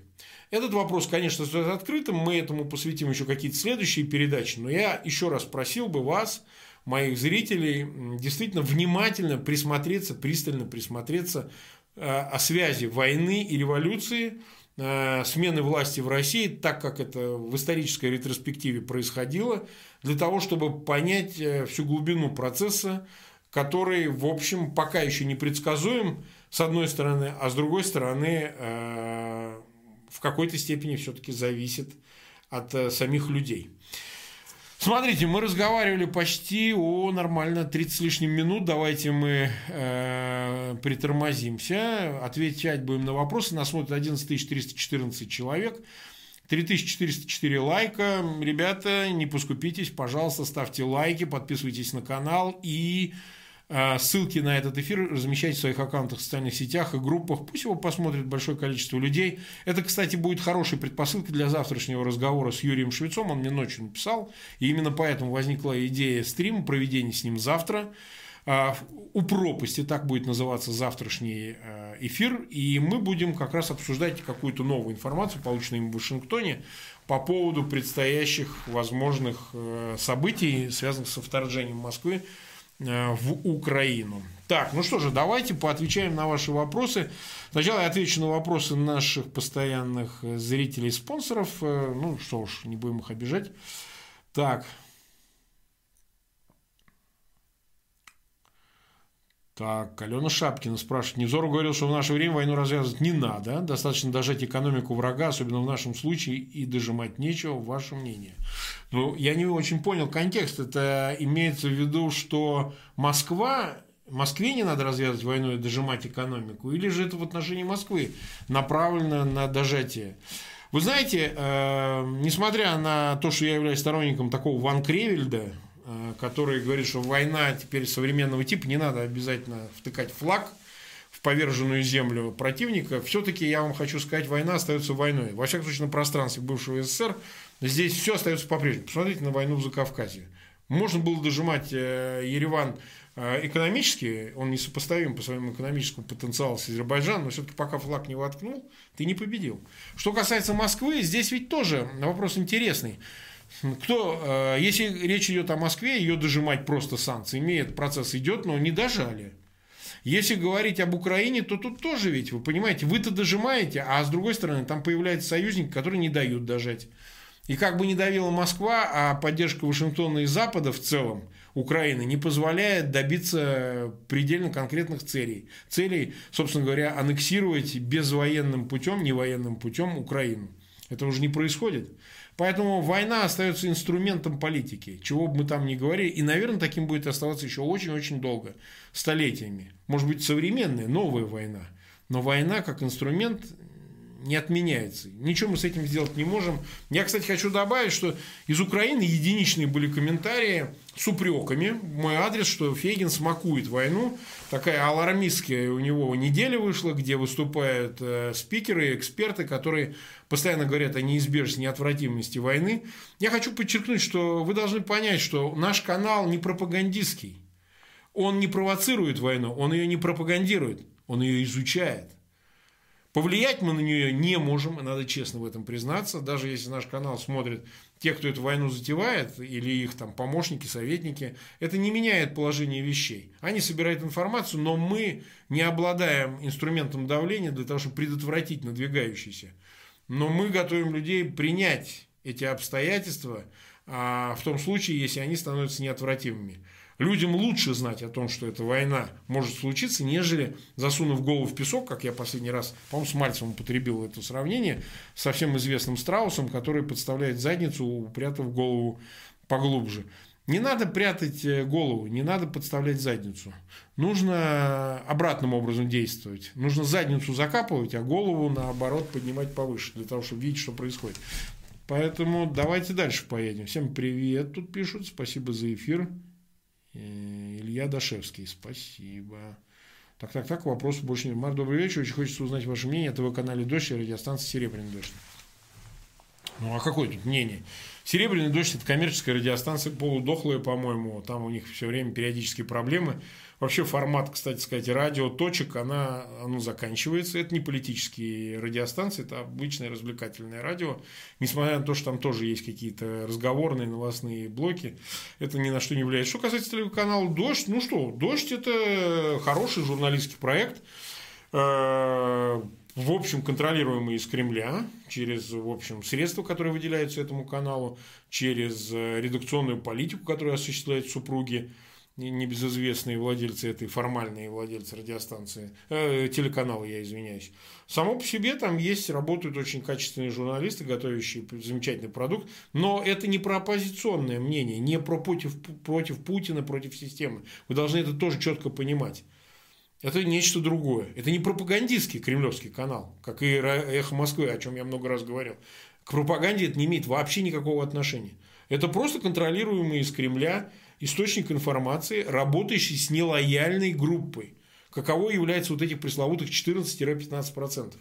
Этот вопрос, конечно, стоит открытым, мы этому посвятим еще какие-то следующие передачи, но я еще раз просил бы вас, моих зрителей действительно внимательно присмотреться, пристально присмотреться э, о связи войны и революции, смены власти в России, так как это в исторической ретроспективе происходило, для того, чтобы понять э, всю глубину процесса, который, в общем, пока еще не предсказуем, с одной стороны, а с другой стороны, в какой-то степени все-таки зависит от самих людей. Смотрите, мы разговаривали почти о нормально 30 с лишним минут. Давайте мы э, притормозимся, отвечать будем на вопросы. Нас смотрит 11 314 человек. 3404 лайка. Ребята, не поскупитесь, пожалуйста, ставьте лайки, подписывайтесь на канал и ссылки на этот эфир размещайте в своих аккаунтах в социальных сетях и группах. Пусть его посмотрит большое количество людей. Это, кстати, будет хорошей предпосылкой для завтрашнего разговора с Юрием Швецом. Он мне ночью написал. И именно поэтому возникла идея стрима, проведения с ним завтра. А, у пропасти, так будет называться завтрашний а, эфир. И мы будем как раз обсуждать какую-то новую информацию, полученную им в Вашингтоне, по поводу предстоящих возможных событий, связанных со вторжением Москвы Э, в Украину. Так, ну что же, давайте поотвечаем на ваши вопросы. Сначала я отвечу на вопросы наших постоянных э, зрителей спонсоров. Э, ну что уж, не будем их обижать. Так, Так, Алена Шапкина спрашивает. Невзоров говорил, что в наше время войну развязывать не надо. Достаточно дожать экономику врага, особенно в нашем случае, и дожимать нечего. Ваше мнение? Ну, я не очень понял контекст. Это имеется в виду, что Москва Москве не надо развязывать войну и дожимать экономику? Или же это в отношении Москвы направлено на дожатие? Вы знаете, э, несмотря на то, что я являюсь сторонником такого Ван Кревельда, который говорит, что война теперь современного типа, не надо обязательно втыкать флаг в поверженную землю противника, все-таки я вам хочу сказать, война остается войной. Во всяком случае, на пространстве бывшего СССР здесь все остается по-прежнему. Посмотрите на войну в Закавказье. Можно было дожимать э, Ереван э, экономически, он несопоставим по своему экономическому потенциалу с Азербайджаном, но все-таки пока флаг не воткнул, ты не победил. Что касается Москвы, здесь ведь тоже вопрос интересный. Кто, э, если речь идет о Москве, ее дожимать просто санкциями, этот процесс идет, но не дожали. Если говорить об Украине, то тут тоже ведь, вы понимаете, вы-то дожимаете, а с другой стороны, там появляются союзники, которые не дают дожать. И как бы не давила Москва, а поддержка Вашингтона и Запада в целом Украины не позволяет добиться предельно конкретных целей. Целей, собственно говоря, аннексировать безвоенным путем, не военным путем Украину. Это уже не происходит. Поэтому война остается инструментом политики, чего бы мы там ни говорили. И, наверное, таким будет оставаться еще очень-очень долго, столетиями. Может быть, современная, новая война. Но война как инструмент не отменяется. Ничего мы с этим сделать не можем. Я, кстати, хочу добавить, что из Украины единичные были комментарии с упреками мой адрес, что Фейгин смакует войну. Такая алармистская у него неделя вышла, где выступают э, спикеры, эксперты, которые постоянно говорят о неизбежности, неотвратимости войны. Я хочу подчеркнуть, что вы должны понять, что наш канал не пропагандистский. Он не провоцирует войну, он ее не пропагандирует, он ее изучает. Повлиять мы на нее не можем, надо честно в этом признаться. Даже если наш канал смотрит те, кто эту войну затевает, или их там помощники, советники, это не меняет положение вещей. Они собирают информацию, но мы не обладаем инструментом давления для того, чтобы предотвратить надвигающийся. Но мы готовим людей принять эти обстоятельства а, в том случае, если они становятся неотвратимыми. Людям лучше знать о том, что эта война может случиться, нежели засунув голову в песок, как я последний раз, по-моему, с Мальцевым употребил это сравнение, со всем известным страусом, который подставляет задницу, упрятав голову поглубже. Не надо прятать э, голову, не надо подставлять задницу. Нужно обратным образом действовать. Нужно задницу закапывать, а голову, наоборот, поднимать повыше, для того, чтобы видеть, что происходит. Поэтому давайте дальше поедем. Всем привет, тут пишут. Спасибо за эфир. Э, Илья Дашевский, спасибо. Так, так, так, вопрос больше нет. Мар, добрый вечер. Очень хочется узнать ваше мнение о ТВ-канале «Дождь» и радиостанции «Серебряный дождь». Ну, а какое тут мнение? «Серебряный дождь» – это коммерческая радиостанция, полудохлая, по-моему. Там у них все время периодические проблемы. Вообще формат, кстати сказать, радио точек, она, оно заканчивается. Это не политические радиостанции, это обычное развлекательное радио. Несмотря на то, что там тоже есть какие-то разговорные новостные блоки, это ни на что не влияет. Что касается телеканала «Дождь», ну что, «Дождь» – это хороший журналистский проект, э, в общем, контролируемый из Кремля, через, в общем, средства, которые выделяются этому каналу, через э, редакционную политику, которую осуществляют супруги небезызвестные владельцы этой, формальные владельцы радиостанции, э, телеканала, я извиняюсь. Само по себе там есть, работают очень качественные журналисты, готовящие замечательный продукт, но это не про оппозиционное мнение, не про против, против Путина, против системы. Вы должны это тоже четко понимать. Это нечто другое. Это не пропагандистский кремлевский канал, как и «Эхо Москвы», о чем я много раз говорил. К пропаганде это не имеет вообще никакого отношения. Это просто контролируемый из Кремля источник информации, работающий с нелояльной группой. Каково является вот этих пресловутых 14-15%.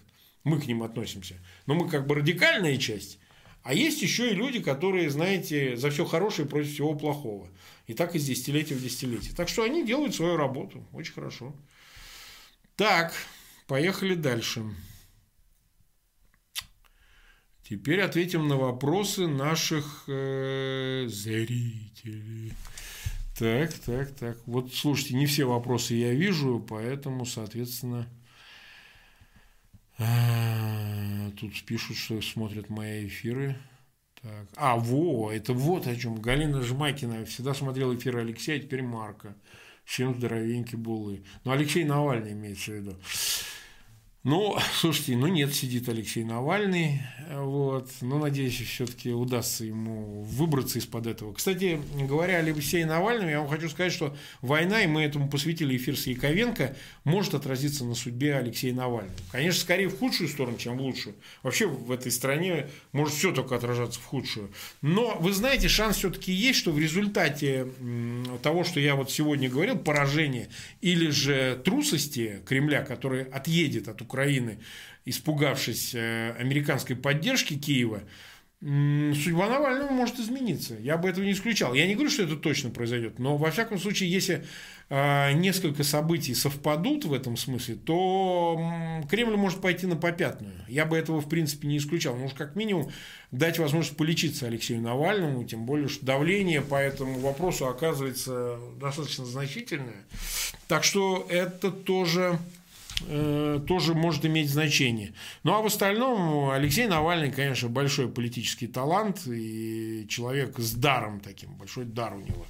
Мы к ним относимся. Но мы как бы радикальная часть. А есть еще и люди, которые, знаете, за все хорошее против всего плохого. И так из десятилетия в десятилетие. Так что они делают свою работу. Очень хорошо. Так, поехали дальше. Теперь ответим на вопросы наших э, зрителей. Так, так, так. Вот, слушайте, не все вопросы я вижу, поэтому, соответственно, а, тут пишут, что смотрят мои эфиры. Так. А, во, это вот о чем. Галина Жмакина всегда смотрела эфиры Алексея, а теперь Марка. Чем здоровенький булы. Ну, Алексей Навальный имеется в виду. Ну, слушайте, ну нет, сидит Алексей Навальный, вот, но надеюсь, все-таки удастся ему выбраться из-под этого. Кстати, говоря о Алексее Навальном, я вам хочу сказать, что война, и мы этому посвятили эфир с Яковенко, может отразиться на судьбе Алексея Навального. Конечно, скорее в худшую сторону, чем в лучшую. Вообще в этой стране может все только отражаться в худшую. Но вы знаете, шанс все-таки есть, что в результате того, что я вот сегодня говорил, поражения или же трусости Кремля, который отъедет от Украины, Украины, испугавшись э, американской поддержки Киева, судьба Навального может измениться. Я бы этого не исключал. Я не говорю, что это точно произойдет, но во всяком случае, если э, несколько событий совпадут в этом смысле, то Кремль может пойти на попятную. Я бы этого, в принципе, не исключал. Ну, как минимум, дать возможность полечиться Алексею Навальному, тем более, что давление по этому вопросу оказывается достаточно значительное. Так что это тоже тоже может иметь значение. Ну а в остальном Алексей Навальный, конечно, большой политический талант и человек с даром таким, большой дар у него.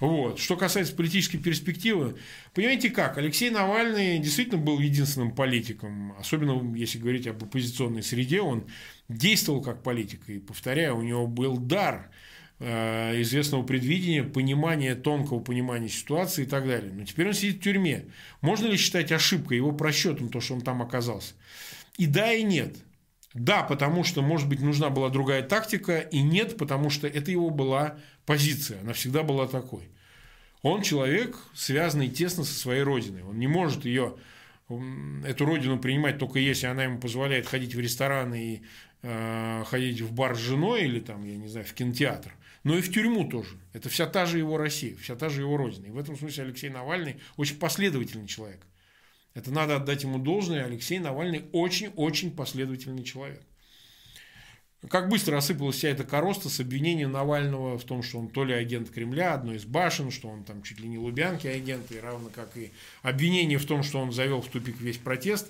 Вот. Что касается политической перспективы, понимаете как, Алексей Навальный действительно был единственным политиком, особенно если говорить об оппозиционной среде, он действовал как политик, и, повторяю, у него был дар – Э, известного предвидения, понимания, тонкого понимания ситуации и так далее. Но теперь он сидит в тюрьме. Можно ли считать ошибкой, его просчетом, то, что он там оказался? И да, и нет. Да, потому что, может быть, нужна была другая тактика, и нет, потому что это его была позиция, она всегда была такой. Он человек, связанный тесно со своей родиной. Он не может ее, эту родину принимать только если она ему позволяет ходить в рестораны и э, ходить в бар с женой или там, я не знаю, в кинотеатр но и в тюрьму тоже. Это вся та же его Россия, вся та же его родина. И в этом смысле Алексей Навальный очень последовательный человек. Это надо отдать ему должное. Алексей Навальный очень-очень последовательный человек. Как быстро осыпалась вся эта короста с обвинением Навального в том, что он то ли агент Кремля, одной из башен, что он там чуть ли не Лубянки агент, и равно как и обвинение в том, что он завел в тупик весь протест.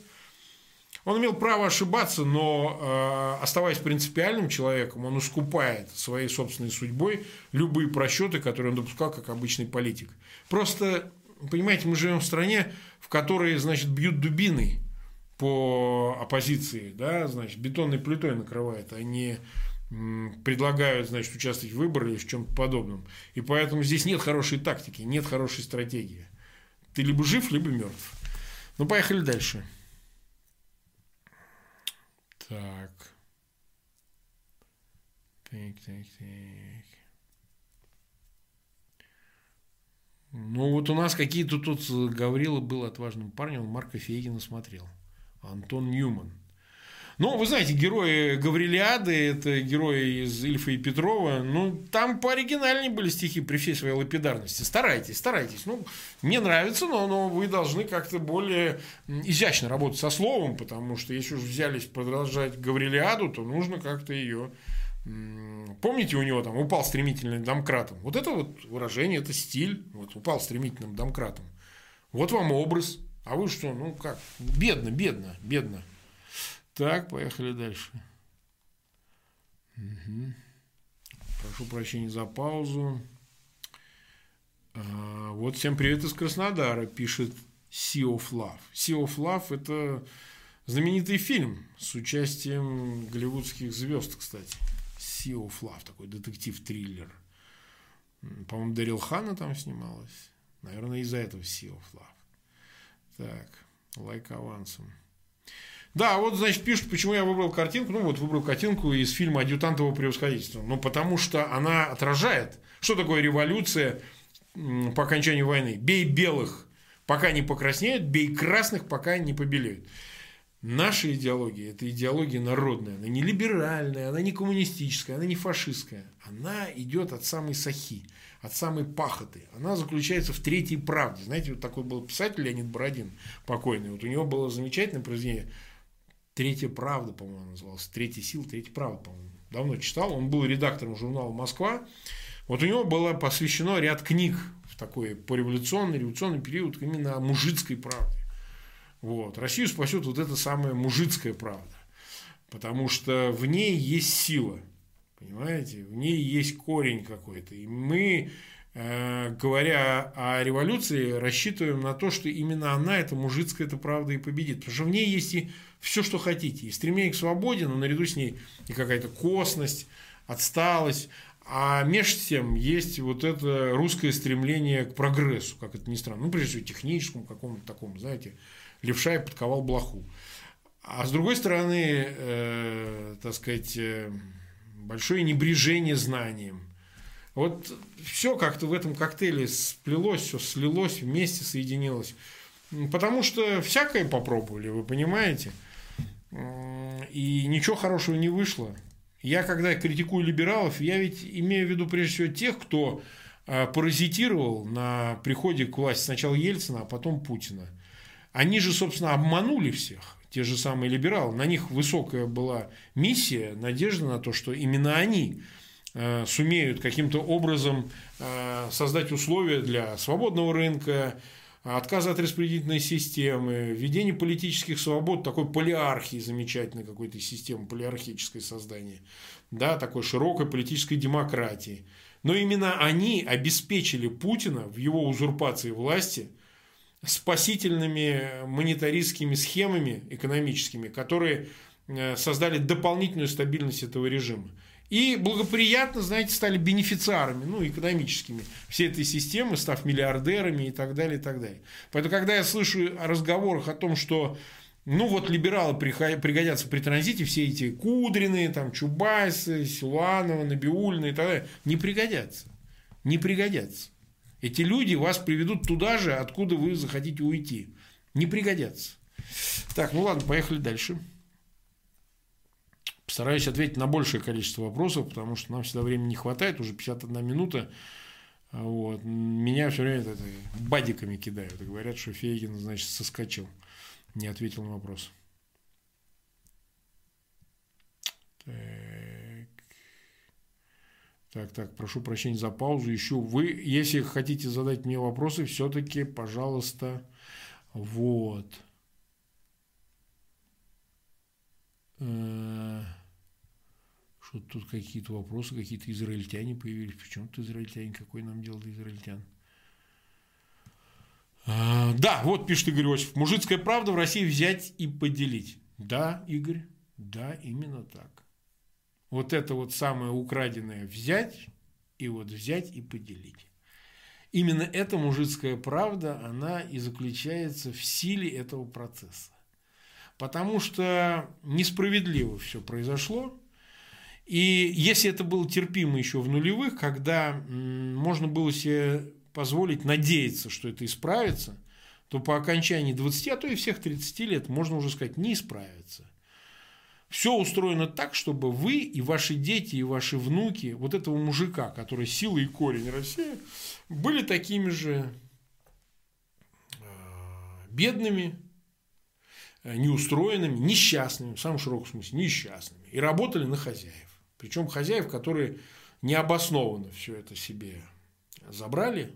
Он имел право ошибаться, но э, оставаясь принципиальным человеком, он искупает своей собственной судьбой любые просчеты, которые он допускал как обычный политик. Просто, понимаете, мы живем в стране, в которой, значит, бьют дубиной по оппозиции, да, значит, бетонной плитой накрывает, а не предлагают, значит, участвовать в выборах или в чем-то подобном. И поэтому здесь нет хорошей тактики, нет хорошей стратегии. Ты либо жив, либо мертв. Ну, поехали дальше. Так. Так, так, так. Ну, вот у нас какие-то тут Гаврила был отважным парнем, Марка Фейгина смотрел. Антон Ньюман. Ну, вы знаете, герои Гаврилиады, это герои из Ильфа и Петрова, ну, там пооригинальнее были стихи при всей своей лапидарности. Старайтесь, старайтесь. Ну, мне нравится, но, но вы должны как-то более изящно работать со словом, потому что если уж взялись продолжать Гаврилиаду, то нужно как-то ее... Помните, у него там упал стремительным домкратом? Вот это вот выражение, это стиль. Вот упал стремительным домкратом. Вот вам образ. А вы что, ну как? Бедно, бедно, бедно. Так, поехали дальше. Угу. Прошу прощения за паузу. А, вот всем привет из Краснодара, пишет Sea of Love. Sea of Love – это знаменитый фильм с участием голливудских звезд, кстати. Sea of Love, такой детектив-триллер. По-моему, Дарил Хана там снималась. Наверное, из-за этого Sea of Love. Так, лайк авансом. Да, вот, значит, пишут, почему я выбрал картинку. Ну, вот выбрал картинку из фильма «Адъютантово превосходительство». Ну, потому что она отражает, что такое революция по окончанию войны. Бей белых, пока не покраснеют, бей красных, пока не побелеют. Наша идеология – это идеология народная. Она не либеральная, она не коммунистическая, она не фашистская. Она идет от самой сахи от самой пахоты. Она заключается в третьей правде. Знаете, вот такой был писатель Леонид Бородин, покойный. Вот у него было замечательное произведение «Третья правда», по-моему, называлось. «Третья сила, третья правда», по-моему. Давно читал. Он был редактором журнала «Москва». Вот у него было посвящено ряд книг в такой пореволюционный, революционный период именно о мужицкой правде. Вот. Россию спасет вот эта самая мужицкая правда. Потому что в ней есть сила – Понимаете? В ней есть корень какой-то. И мы, говоря о революции, рассчитываем на то, что именно она, эта мужицкая, это правда и победит. Потому что в ней есть и все, что хотите. И стремление к свободе, но наряду с ней и какая-то косность, отсталость. А между тем есть вот это русское стремление к прогрессу, как это ни странно. Ну, прежде всего, техническому, какому-то такому, знаете, левша и подковал блоху. А с другой стороны, э, так сказать, э, большое небрежение знанием. Вот все как-то в этом коктейле сплелось, все слилось, вместе соединилось. Потому что всякое попробовали, вы понимаете. И ничего хорошего не вышло. Я, когда критикую либералов, я ведь имею в виду прежде всего тех, кто а, паразитировал на приходе к власти сначала Ельцина, а потом Путина. Они же, собственно, обманули всех те же самые либералы, на них высокая была миссия, надежда на то, что именно они сумеют каким-то образом э, создать условия для свободного рынка, отказа от распределительной системы, введения политических свобод, такой полиархии замечательной какой-то системы, полиархическое создание, да, такой широкой политической демократии. Но именно они обеспечили Путина в его узурпации власти – спасительными монетаристскими схемами экономическими, которые э, создали дополнительную стабильность этого режима. И благоприятно, знаете, стали бенефициарами, ну, экономическими всей этой системы, став миллиардерами и так далее, и так далее. Поэтому, когда я слышу о разговорах о том, что ну вот либералы пригодятся при транзите, все эти Кудрины, там, Чубайсы, Силуанова, Набиулина и так далее, не пригодятся. Не пригодятся. Эти люди вас приведут туда же, откуда вы захотите уйти. Не пригодятся. Так, ну ладно, поехали дальше. Постараюсь ответить на большее количество вопросов, потому что нам всегда времени не хватает, уже 51 минута. Вот. Меня все время это, бадиками кидают говорят, что Фейгин, значит, соскочил. Не ответил на вопрос. Так. Так, так, прошу прощения за паузу. Еще вы, если хотите задать мне вопросы, все-таки, пожалуйста, вот. Э, что тут какие-то вопросы, какие-то израильтяне появились. Почему тут израильтяне? Какой нам дело до израильтян? А, да, вот пишет Игорь Иосиф. Мужицкая правда в России взять и поделить. Да, Игорь, да, именно так. Вот это вот самое украденное взять и вот взять и поделить. Именно эта мужицкая правда, она и заключается в силе этого процесса. Потому что несправедливо все произошло. И если это было терпимо еще в нулевых, когда можно было себе позволить надеяться, что это исправится, то по окончании 20, а то и всех 30 лет можно уже сказать, не исправится. Все устроено так, чтобы вы и ваши дети, и ваши внуки, вот этого мужика, который сила и корень России, были такими же э, бедными, э, неустроенными, несчастными, в самом широком смысле, несчастными. И работали на хозяев. Причем хозяев, которые необоснованно все это себе забрали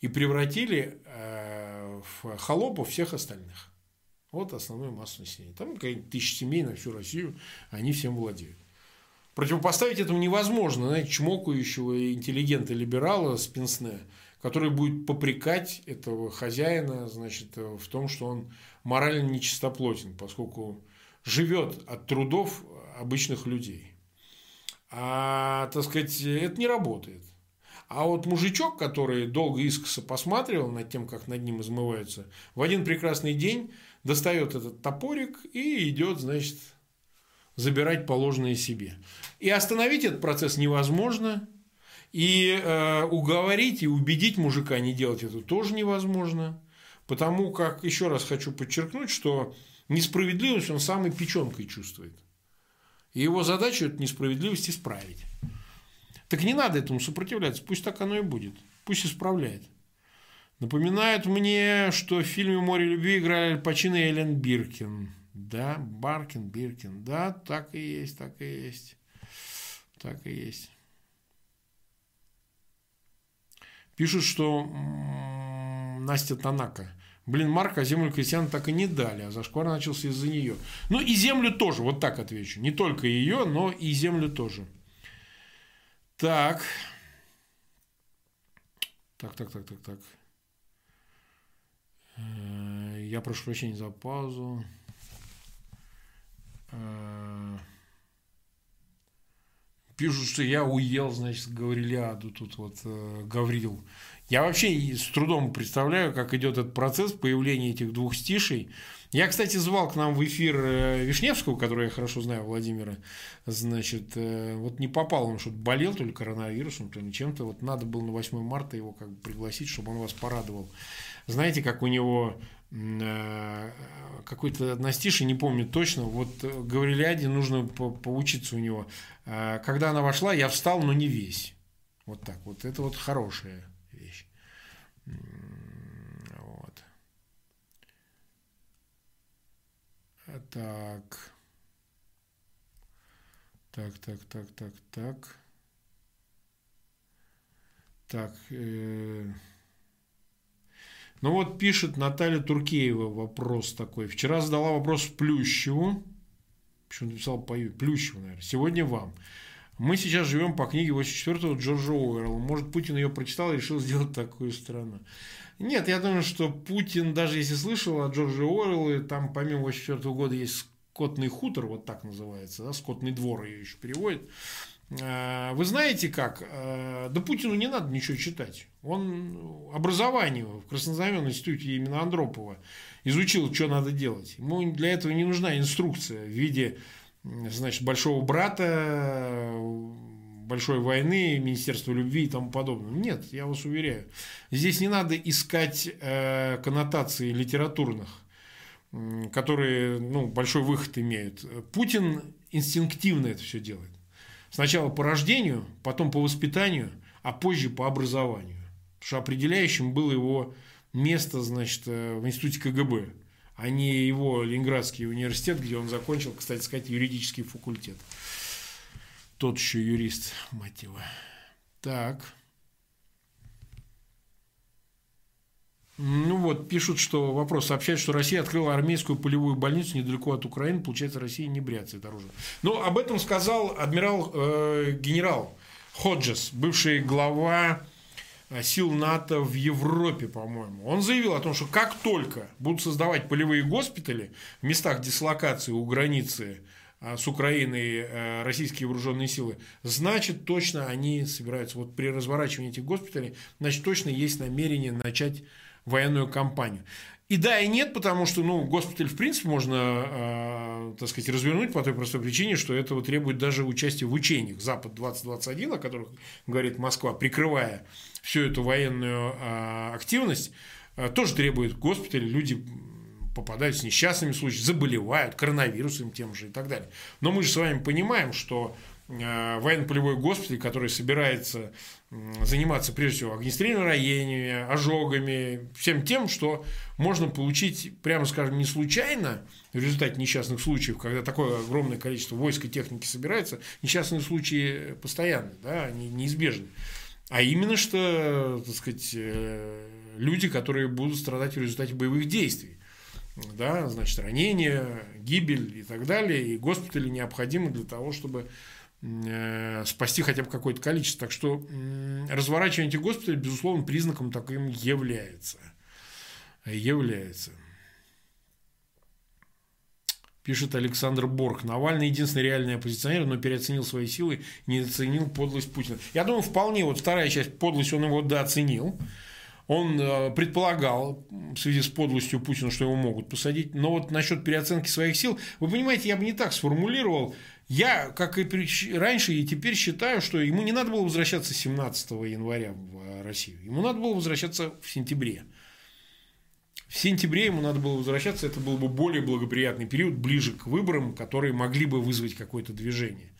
и превратили э, в холопов всех остальных. Вот основной масса населения. Там тысячи семей на всю Россию, они всем владеют. Противопоставить этому невозможно, знаете, чмокающего интеллигента-либерала с Пенсне, который будет попрекать этого хозяина значит, в том, что он морально нечистоплотен, поскольку живет от трудов обычных людей. А, так сказать, это не работает. А вот мужичок, который долго искоса посматривал над тем, как над ним измываются, в один прекрасный день достает этот топорик и идет, значит, забирать положенное себе. И остановить этот процесс невозможно. И э, уговорить и убедить мужика не делать это тоже невозможно. Потому как, еще раз хочу подчеркнуть, что несправедливость он самой печенкой чувствует. И его задача эту несправедливость исправить. Так не надо этому сопротивляться, пусть так оно и будет. Пусть исправляет. Напоминает мне, что в фильме «Море любви» играли Аль Пачино и Эллен Биркин. Да, Баркин, Биркин. Да, так и есть, так и есть. Так и есть. Пишут, что Настя Танака. Блин, Марк, а землю крестьян так и не дали, а зашквар начался из-за нее. Ну и землю тоже, вот так отвечу. Не только ее, но и землю тоже. Так. Так, так, так, так, так. Э, я прошу прощения за паузу. Э, пишут, что я уел, значит, Гаврилиаду тут вот э, Гаврил. Я вообще с трудом представляю, как идет этот процесс появления этих двух стишей. Я, кстати, звал к нам в эфир Вишневского, которого я хорошо знаю, Владимира. Значит, вот не попал, он что-то болел, то ли коронавирусом, то ли чем-то. Вот надо было на 8 марта его как бы пригласить, чтобы он вас порадовал. Знаете, как у него э, какой-то настиши, не помню точно, вот Гаврилиаде нужно по поучиться у него. Э, когда она вошла, я встал, но не весь. Вот так вот. Это вот хорошая вещь. Вот. Так. Так, так, так, так, так. Так. Э ну вот пишет Наталья Туркеева вопрос такой. Вчера задала вопрос Плющеву. Почему написал Плющеву, наверное. Сегодня вам. Мы сейчас живем по книге 84-го Джорджа Уэрла. Может, Путин ее прочитал и решил сделать такую страну. Нет, я думаю, что Путин, даже если слышал о Джорджа Уэрла, там помимо 84 -го года есть скотный хутор, вот так называется, да, скотный двор ее еще переводит. Э, вы знаете как? Э, да Путину не надо ничего читать. Он образование в Краснознаменном институте именно Андропова изучил, что надо делать. Ему для этого не нужна инструкция в виде значит, большого брата, большой войны, Министерства любви и тому подобное. Нет, я вас уверяю. Здесь не надо искать э, коннотаций литературных, которые ну, большой выход имеют. Путин инстинктивно это все делает. Сначала по рождению, потом по воспитанию, а позже по образованию. Потому что определяющим было его место значит, э, в институте КГБ. А не его Ленинградский университет, где он закончил, кстати сказать, юридический факультет. Тот еще юрист, мать его. Так. Ну вот, пишут, что вопрос сообщает, что Россия открыла армейскую полевую больницу недалеко от Украины. Получается, Россия не бряцает оружие. Но об этом сказал адмирал э, генерал Ходжес, бывший глава сил НАТО в Европе, по-моему. Он заявил о том, что как только будут создавать полевые госпитали в местах дислокации у границы э, с Украиной э, российские вооруженные силы, значит, точно они собираются. Вот при разворачивании этих госпиталей, значит, точно есть намерение начать военную кампанию. И да, и нет, потому что, ну, госпиталь, в принципе, можно, э, так сказать, развернуть по той простой причине, что этого требует даже участие в учениях. Запад-2021, о которых говорит Москва, прикрывая всю эту военную э, активность, э, тоже требует госпиталя, люди попадают с несчастными случаями, заболевают коронавирусом тем же и так далее. Но мы же с вами понимаем, что э, военно-полевой госпиталь, который собирается заниматься прежде всего огнестрельными ранениями, ожогами, всем тем, что можно получить, прямо скажем, не случайно в результате несчастных случаев, когда такое огромное количество войск и техники собирается, несчастные случаи постоянны, да, они неизбежны. А именно что, так сказать, э, люди, которые будут страдать в результате боевых действий. Да, значит, ранения, гибель и так далее. И госпитали необходимы для того, чтобы Э, спасти хотя бы какое-то количество. Так что разворачивание этих госпиталей, безусловно, признаком таким является. Является. Пишет Александр Борг. Навальный единственный реальный оппозиционер, но переоценил свои силы, не оценил подлость Путина. Я думаю, вполне вот вторая часть подлость он его дооценил. Он э, предполагал в связи с подлостью Путина, что его могут посадить. Но вот насчет переоценки своих сил, вы понимаете, я бы не так сформулировал. Я, как и раньше, и теперь считаю, что ему не надо было возвращаться 17 января в э, Россию. Ему надо было возвращаться в сентябре. В сентябре ему надо было возвращаться, это был бы более благоприятный период, ближе к выборам, которые могли бы вызвать какое-то движение.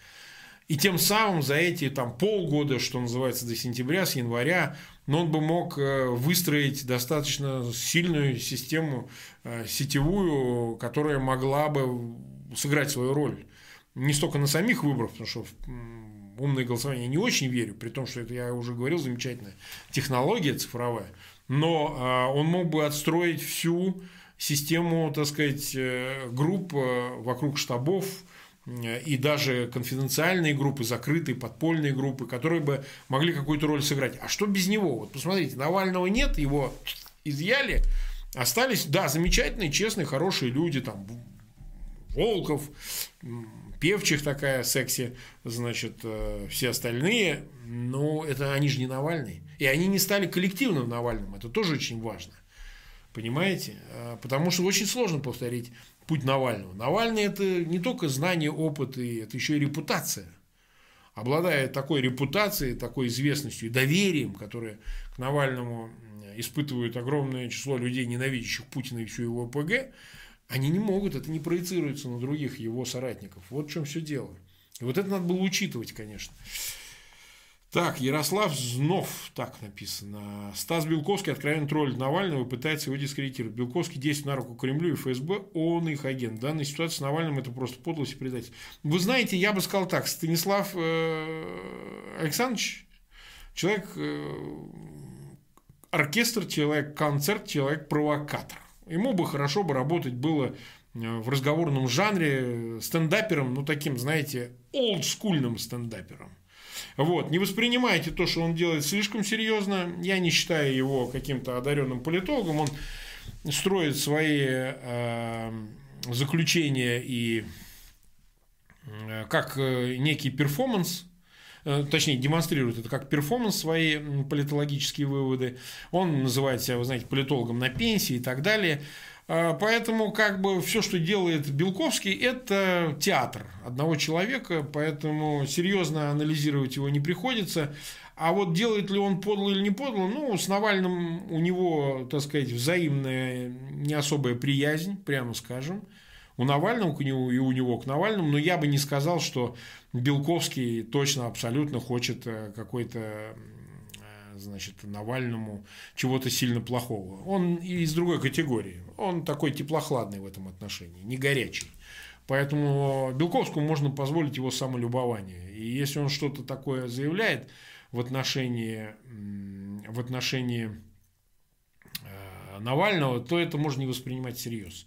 И тем самым за эти там, полгода, что называется, до сентября, с января, но он бы мог э, выстроить достаточно сильную систему э, сетевую, которая могла бы сыграть свою роль не столько на самих выборах, потому что в умное голосование я не очень верю, при том, что это, я уже говорил, замечательная технология цифровая, но а, он мог бы отстроить всю систему, так сказать, э, групп э, вокруг штабов, э, и даже конфиденциальные группы, закрытые, подпольные группы, которые бы могли какую-то роль сыграть. А что без него? Вот посмотрите, Навального нет, его изъяли, остались, да, замечательные, честные, хорошие люди, там, Волков, певчих такая секси, значит, э, все остальные, но это они же не Навальный. И они не стали коллективным Навальным, это тоже очень важно. Понимаете? Э, потому что очень сложно повторить путь Навального. Навальный – это не только знание, опыт, и это еще и репутация. Обладая такой репутацией, такой известностью и доверием, которое к Навальному испытывает огромное число людей, ненавидящих Путина и всю его ОПГ, они не могут, это не проецируется на других его соратников. Вот в чем все дело. И вот это надо было учитывать, конечно. Так, Ярослав Знов, так написано. Стас Белковский откровенно троллит Навального и пытается его дискредитировать. Белковский действует на руку Кремлю и ФСБ, он их агент. В данной ситуации с Навальным это просто подлость и предательство. Вы знаете, я бы сказал так, Станислав э, Александрович, человек, э, оркестр, человек, концерт, человек, провокатор. Ему бы хорошо бы работать было э, в разговорном жанре стендапером, ну, таким, знаете, олдскульным стендапером. Вот. Не воспринимайте то, что он делает слишком серьезно. Я не считаю его каким-то одаренным политологом. Он строит свои э, заключения и э, как э, некий перформанс, Э, точнее, демонстрирует это как перформанс, свои политологические выводы. Он называет себя, вы знаете, политологом на пенсии и так далее. А, поэтому как бы все, что делает Белковский, это театр одного человека, поэтому серьезно анализировать его не приходится. А вот делает ли он подло или не подло, ну, с Навальным у него, так сказать, взаимная не особая приязнь, прямо скажем. У Навального и у него к Навальному, но я бы не сказал, что Белковский точно абсолютно хочет э, какой-то э, значит, Навальному чего-то сильно плохого. Он из другой категории. Он такой теплохладный в этом отношении, не горячий. Поэтому Белковскому можно позволить его самолюбование. И если он что-то такое заявляет в отношении, в отношении э, Навального, то это можно не воспринимать всерьез.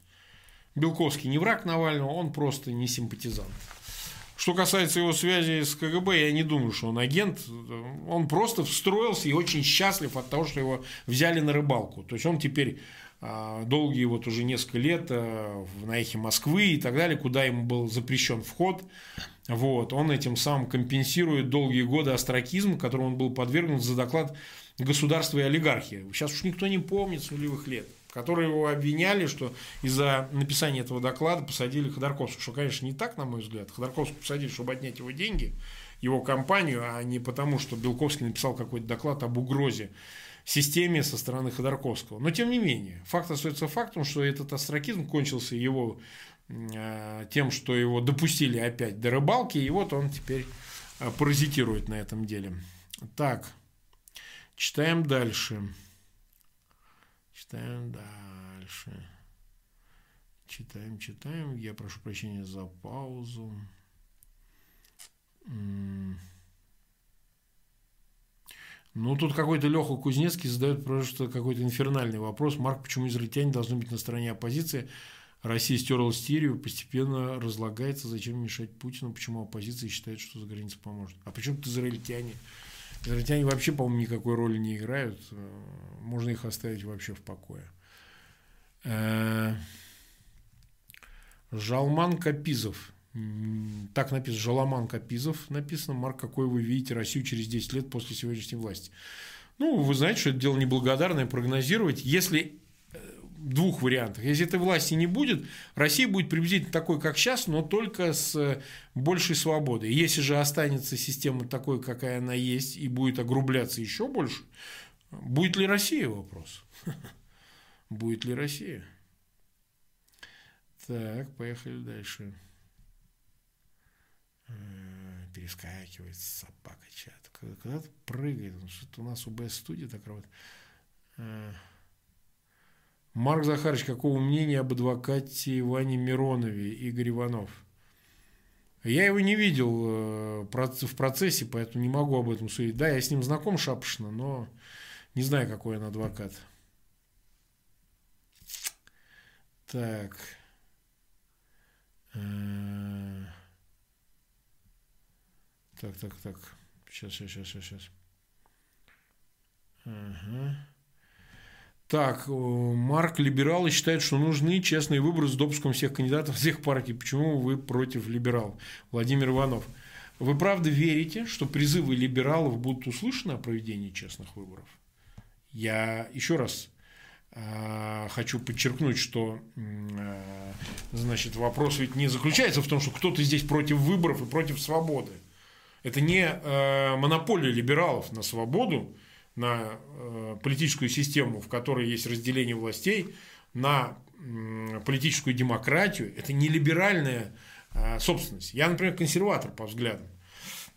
Белковский не враг Навального, он просто не симпатизант. Что касается его связи с КГБ, я не думаю, что он агент. Он просто встроился и очень счастлив от того, что его взяли на рыбалку. То есть он теперь а, долгие вот уже несколько лет а, на эхе Москвы и так далее, куда ему был запрещен вход. Вот, он этим самым компенсирует долгие годы астракизм, которому он был подвергнут за доклад государства и олигархии. Сейчас уж никто не помнит с нулевых лет которые его обвиняли, что из-за написания этого доклада посадили Ходорковского. Что, конечно, не так, на мой взгляд. Ходорковского посадили, чтобы отнять его деньги, его компанию, а не потому, что Белковский написал какой-то доклад об угрозе системе со стороны Ходорковского. Но, тем не менее, факт остается фактом, что этот астракизм кончился его э, тем, что его допустили опять до рыбалки, и вот он теперь э, паразитирует на этом деле. Так, читаем дальше. Читаем дальше. Читаем, читаем. Я прошу прощения за паузу. Ну, тут какой-то Леха Кузнецкий задает просто какой-то инфернальный вопрос. Марк, почему израильтяне должны быть на стороне оппозиции? Россия стерла Сирию, постепенно разлагается. Зачем мешать Путину? Почему оппозиция считает, что за границей поможет? А почему тут израильтяне? Израильтяне вообще, по-моему, никакой роли не играют. Э, можно их оставить вообще в покое. Э, Жалман Капизов. Так написано, Жаламан Капизов написано. Марк, какой вы видите Россию через 10 лет после сегодняшней власти? Ну, вы знаете, что это дело неблагодарное прогнозировать. Если двух вариантах. Если этой власти не будет, Россия будет приблизительно такой, как сейчас, но только с э, большей свободой. Если же останется система такой, какая она есть, и будет огрубляться еще больше, будет ли Россия вопрос? Будет ли Россия? Так, поехали дальше. Э, перескакивает собака чат. Когда-то прыгает. Что-то у нас УБС-студия так работает. Марк Захарович, какого мнения об адвокате Иване Миронове, Игорь Иванов? Я его не видел э, в процессе, поэтому не могу об этом судить. Да, я с ним знаком шапошно, но не знаю, какой он адвокат. Так. Э, так, так, так. Сейчас, сейчас, сейчас, сейчас. Ага. Так, э, Марк, либералы считают, что нужны честные выборы с допуском всех кандидатов всех партий. Почему вы против либералов? Владимир Иванов. Вы правда верите, что призывы либералов будут услышаны о проведении честных выборов? Я еще раз э, хочу подчеркнуть, что э, значит, вопрос ведь не заключается в том, что кто-то здесь против выборов и против свободы. Это не монополия либералов на свободу, на э, политическую систему, в которой есть разделение властей, на политическую демократию, это не либеральная э, собственность. Я, например, консерватор по взглядам.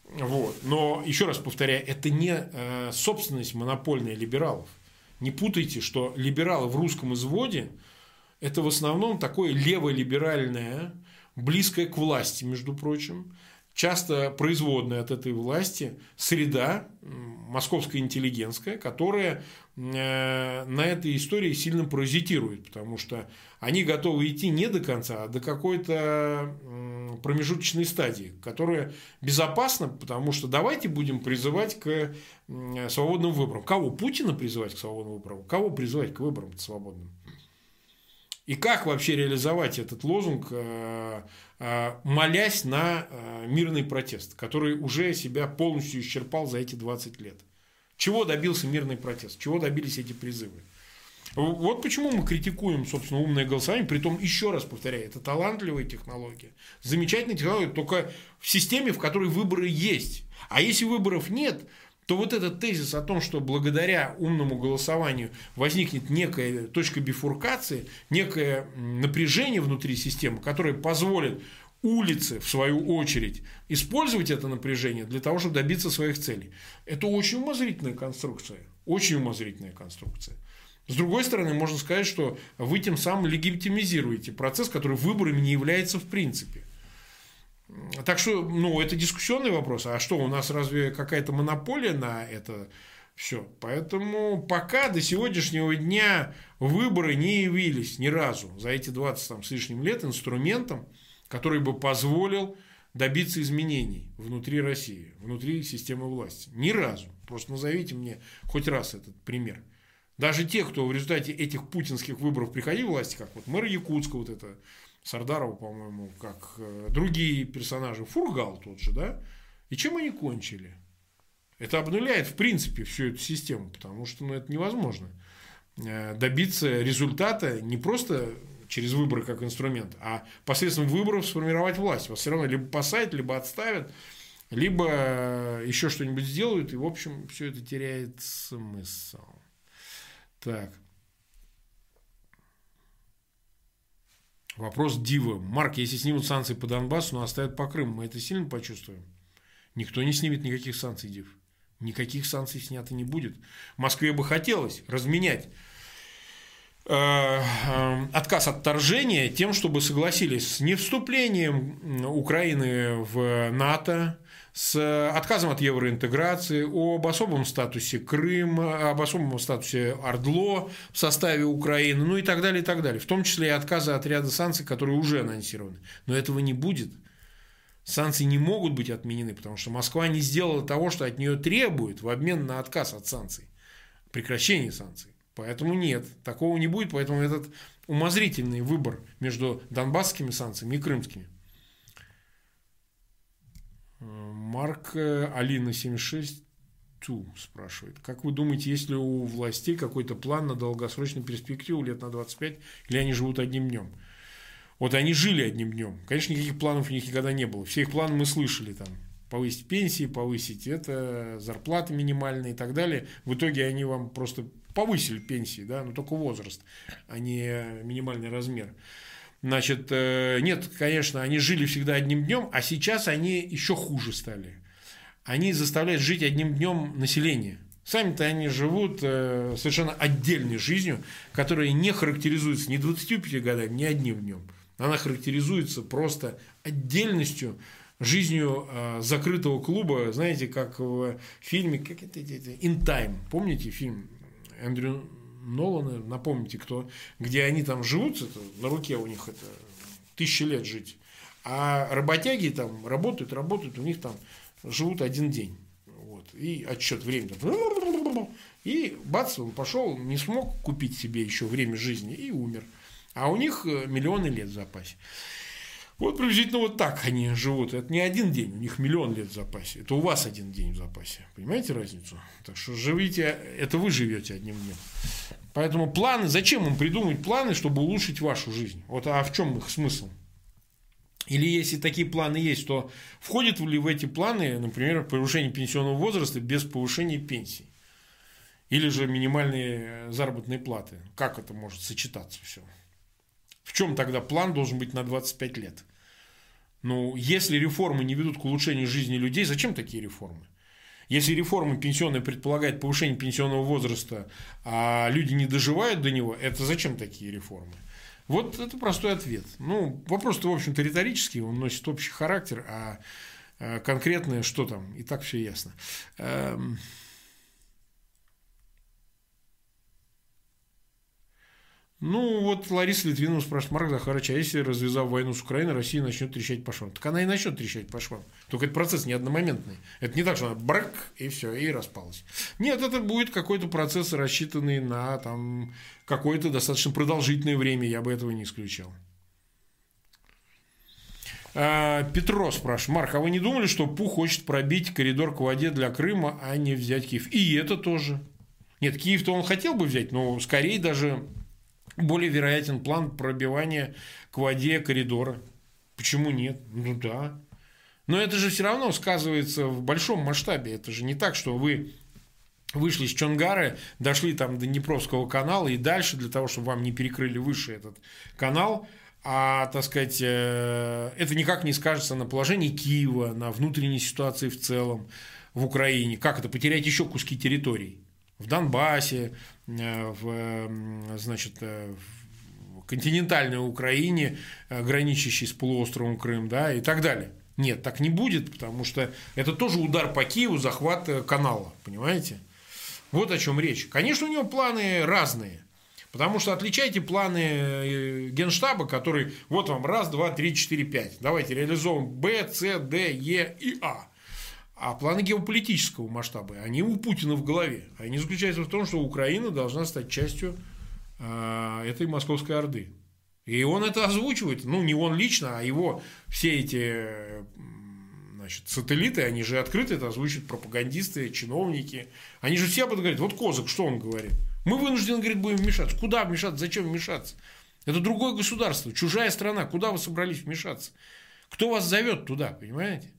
Вот. Но, еще раз повторяю, это не э, собственность монопольная либералов. Не путайте, что либералы в русском изводе – это в основном такое леволиберальное, близкое к власти, между прочим, часто производная от этой власти среда, московская интеллигентская, которая э, на этой истории сильно паразитирует, потому что они готовы идти не до конца, а до какой-то промежуточной стадии, которая безопасна, потому что давайте будем призывать к свободным выборам. Кого? Путина призывать к свободным выборам? Кого призывать к выборам свободным? И как вообще реализовать этот лозунг, э, молясь на э, мирный протест, который уже себя полностью исчерпал за эти 20 лет? Чего добился мирный протест? Чего добились эти призывы? Вот почему мы критикуем, собственно, умное голосование, при том, еще раз повторяю, это талантливая технология, замечательная технология, только в системе, в которой выборы есть. А если выборов нет, то вот этот тезис о том, что благодаря умному голосованию возникнет некая точка бифуркации, некое напряжение внутри системы, которое позволит улицы, в свою очередь, использовать это напряжение для того, чтобы добиться своих целей. Это очень умозрительная конструкция. Очень умозрительная конструкция. С другой стороны, можно сказать, что вы тем самым легитимизируете процесс, который выборами не является в принципе. Так что, ну, это дискуссионный вопрос. А что, у нас разве какая-то монополия на это все? Поэтому пока до сегодняшнего дня выборы не явились ни разу за эти 20 там, с лишним лет инструментом, который бы позволил добиться изменений внутри России, внутри системы власти. Ни разу. Просто назовите мне хоть раз этот пример. Даже те, кто в результате этих путинских выборов приходил в власти, как вот мэр Якутска, вот это Сардарова, по-моему, как э, другие персонажи, Фургал тот же, да? И чем они кончили? Это обнуляет, в принципе, всю эту систему, потому что ну, это невозможно э, добиться результата не просто через выборы как инструмент, а посредством выборов сформировать власть. Вас все равно либо посадят, либо отставят, либо э, еще что-нибудь сделают, и, в общем, все это теряет смысл. Так. Вопрос Дива. Марк, если снимут санкции по Донбассу, но оставят по Крыму, мы это сильно почувствуем? Никто не снимет никаких санкций, Див. Никаких санкций снято не будет. Москве бы хотелось разменять э, э, отказ от вторжения тем, чтобы согласились с невступлением Украины в НАТО, с отказом от евроинтеграции, об особом статусе Крыма, об особом статусе Ордло в составе Украины, ну и так далее, и так далее. В том числе и отказа от ряда санкций, которые уже анонсированы. Но этого не будет. Санкции не могут быть отменены, потому что Москва не сделала того, что от нее требует в обмен на отказ от санкций, прекращение санкций. Поэтому нет, такого не будет, поэтому этот умозрительный выбор между донбасскими санкциями и крымскими. Марк э, Алина 76 Ту спрашивает. Как вы думаете, есть ли у властей какой-то план на долгосрочную перспективу лет на 25, или они живут одним днем? Вот они жили одним днем. Конечно, никаких планов у них никогда не было. Все их планы мы слышали там. Повысить пенсии, повысить это, зарплаты минимальные и так далее. В итоге они вам просто повысили пенсии, да, но только возраст, а не минимальный размер. Значит, э, нет, конечно, они жили всегда одним днем, а сейчас они еще хуже стали. Они заставляют жить одним днем население. Сами-то они живут э, совершенно отдельной жизнью, которая не характеризуется ни 25 годами, ни одним днем. Она характеризуется просто отдельностью, жизнью э, закрытого клуба, знаете, как в фильме как это, это, In Time. Помните фильм Эндрю Нолана, напомните, кто, где они там живут, это, на руке у них это тысячи лет жить. А работяги там работают, работают, у них там живут один день. Вот. И отсчет времени. И бац, он пошел, не смог купить себе еще время жизни и умер. А у них э, миллионы лет в запасе. Вот приблизительно вот так они живут. Это не один день, у них миллион лет в запасе. Это у вас один день в запасе. Понимаете разницу? Так что живите, это вы живете одним днем. Поэтому планы, зачем им придумать планы, чтобы улучшить вашу жизнь? Вот а в чем их смысл? Или если такие планы есть, то входит ли в эти планы, например, повышение пенсионного возраста без повышения пенсии? Или же минимальные заработные платы? Как это может сочетаться все? В чем тогда план должен быть на 25 лет? Ну, если реформы не ведут к улучшению жизни людей, зачем такие реформы? Если реформа пенсионная предполагает повышение пенсионного возраста, а люди не доживают до него, это зачем такие реформы? Вот это простой ответ. Ну, вопрос-то, в общем-то, риторический, он носит общий характер, а, а конкретное что там, и так все ясно. Ну, вот Лариса Литвинова спрашивает Марк Захарович, а если, развязав войну с Украиной, Россия начнет трещать по швам? Так она и начнет трещать по швам. Только это процесс не одномоментный. Это не так, что она брак, и все, и распалась. Нет, это будет какой-то процесс, рассчитанный на там, какое-то достаточно продолжительное время. Я бы этого не исключал. А, Петро спрашивает, Марк, а вы не думали, что Пух хочет пробить коридор к воде для Крыма, а не взять Киев? И это тоже. Нет, Киев-то он хотел бы взять, но скорее даже более вероятен план пробивания к воде коридора. Почему нет? Ну да. Но это же все равно сказывается в большом масштабе. Это же не так, что вы вышли с Чонгары, дошли там до Днепровского канала и дальше для того, чтобы вам не перекрыли выше этот канал, а, так сказать, э, это никак не скажется на положении Киева, на внутренней ситуации в целом в Украине. Как это? Потерять еще куски территорий в Донбассе, в, значит, э, в континентальной Украине, граничащей с полуостровом Крым, да, и так далее. Нет, так не будет, потому что это тоже удар по Киеву, захват канала, понимаете? Вот о чем речь. Конечно, у него планы разные. Потому что отличайте планы э, генштаба, который вот вам раз, два, три, четыре, пять. Давайте реализуем Б, С, Д, Е и А. А планы геополитического масштаба, они у Путина в голове. Они заключаются в том, что Украина должна стать частью э, этой московской орды. И он это озвучивает. Ну, не он лично, а его все эти значит, сателлиты, они же открыто это озвучивают пропагандисты, чиновники. Они же все об этом говорят. Вот Козак, что он говорит? Мы вынуждены, говорит, будем вмешаться. Куда вмешаться? Зачем вмешаться? Это другое государство, чужая страна. Куда вы собрались вмешаться? Кто вас зовет туда, понимаете?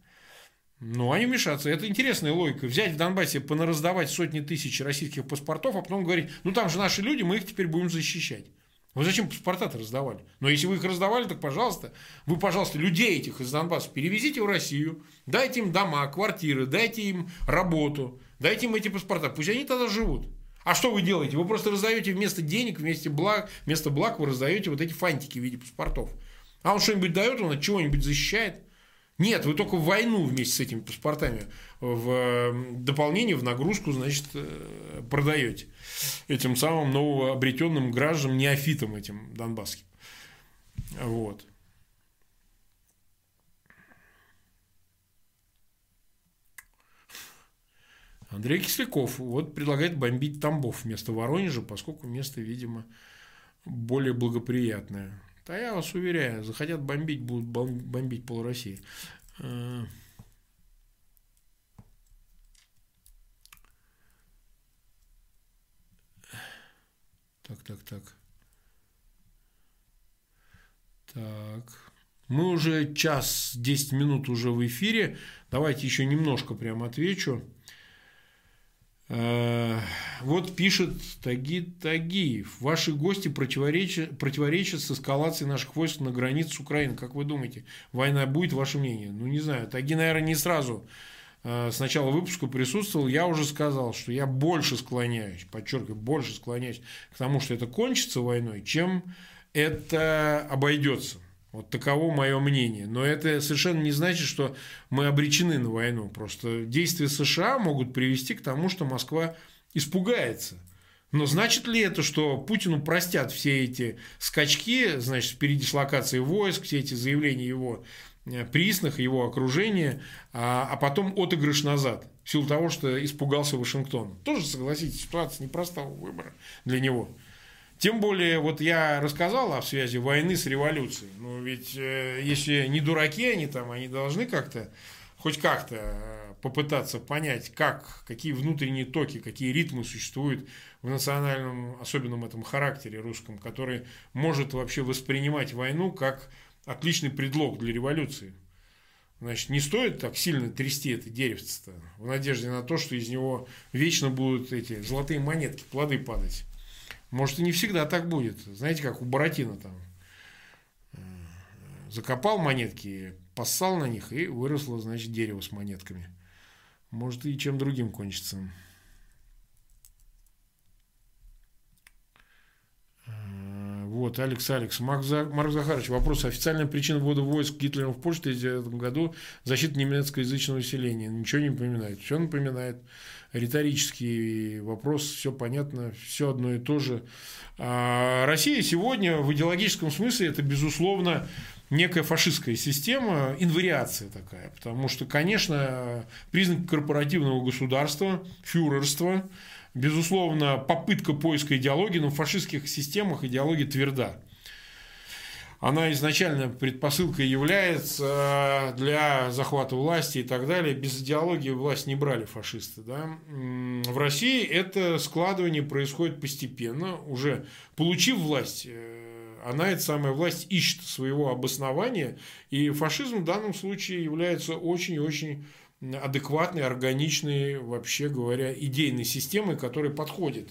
Ну, они вмешаться. Это интересная логика. Взять в Донбассе, понараздавать сотни тысяч российских паспортов, а потом говорить, ну там же наши люди, мы их теперь будем защищать. Вы зачем паспорта-то раздавали? Но если вы их раздавали, так пожалуйста, вы, пожалуйста, людей этих из Донбасса перевезите в Россию, дайте им дома, квартиры, дайте им работу, дайте им эти паспорта, пусть они тогда живут. А что вы делаете? Вы просто раздаете вместо денег, вместо благ, вместо благ вы раздаете вот эти фантики в виде паспортов. А он что-нибудь дает, он от чего-нибудь защищает? Нет, вы только в войну вместе с этими паспортами в дополнение, в нагрузку, значит, э, продаете этим самым новообретенным гражданам, неофитам этим донбасским. Вот. Андрей Кисляков вот предлагает бомбить Тамбов вместо Воронежа, поскольку место, видимо, более благоприятное. Да я вас уверяю, захотят бомбить, будут бомбить пол России. Э. Так, так, так. Так. Мы уже час 10 минут уже в эфире. Давайте еще немножко прям отвечу. Э, вот пишет Таги Тагиев. Ваши гости противоречат, противоречат с эскалацией наших войск на границе с Украиной. Как вы думаете, война будет, ваше мнение? Ну, не знаю. Таги, наверное, не сразу э, с начала выпуска присутствовал. Я уже сказал, что я больше склоняюсь, подчеркиваю, больше склоняюсь к тому, что это кончится войной, чем это обойдется. Вот таково мое мнение. Но это совершенно не значит, что мы обречены на войну. Просто действия США могут привести к тому, что Москва испугается. Но значит ли это, что Путину простят все эти скачки, значит, передислокации войск, все эти заявления его э, присных, его окружения, а, а потом отыгрыш назад, в силу того, что испугался Вашингтон. Тоже, согласитесь, ситуация непростого выбора для него. Тем более, вот я рассказал о связи войны с революцией. Ну, ведь э, если не дураки они там, они должны как-то, хоть как-то э, попытаться понять, как, какие внутренние токи, какие ритмы существуют в национальном, особенном этом характере русском, который может вообще воспринимать войну как отличный предлог для революции. Значит, не стоит так сильно трясти это деревце в надежде на то, что из него вечно будут эти золотые монетки, плоды падать. Может, и не всегда так будет. Знаете, как у Буратино там. Э, закопал монетки, поссал на них, и выросло, значит, дерево с монетками. Может, и чем другим кончится. Э, вот, Алекс, Алекс. Марк, Захарович, вопрос. Официальная причина ввода войск Гитлером в Польшу в 1939 году – защита немецкоязычного населения. Ничего не напоминает. Все напоминает риторический вопрос, все понятно, все одно и то же. А Россия сегодня в идеологическом смысле это, безусловно, некая фашистская система, инвариация такая, потому что, конечно, признак корпоративного государства, фюрерства, безусловно, попытка поиска идеологии, но в фашистских системах идеология тверда она изначально предпосылкой является для захвата власти и так далее. Без идеологии власть не брали фашисты. Да? В России это складывание происходит постепенно. Уже получив власть, э, она, эта самая власть, ищет своего обоснования. И фашизм в данном случае является очень-очень адекватной, органичной, вообще говоря, идейной системой, которая подходит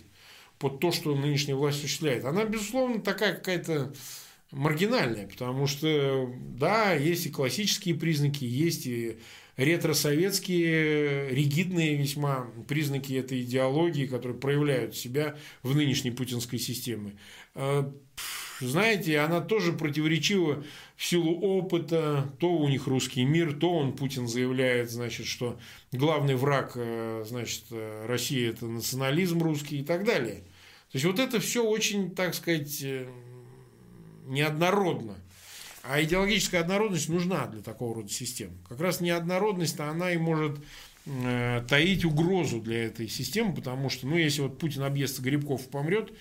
под то, что нынешняя власть осуществляет. Она, безусловно, такая какая-то маргинальная, потому что, да, есть и классические признаки, есть и ретросоветские, ригидные весьма признаки этой идеологии, которые проявляют себя в нынешней путинской системе. Э, знаете, она тоже противоречива в силу опыта. То у них русский мир, то он, Путин, заявляет, значит, что главный враг, э, значит, э, России – это национализм русский и так далее. То есть, вот это все очень, так сказать, неоднородно. А идеологическая однородность нужна для такого рода систем. Как раз неоднородность, она и может э, таить угрозу для этой системы, потому что, ну, если вот Путин объестся Грибков помрет,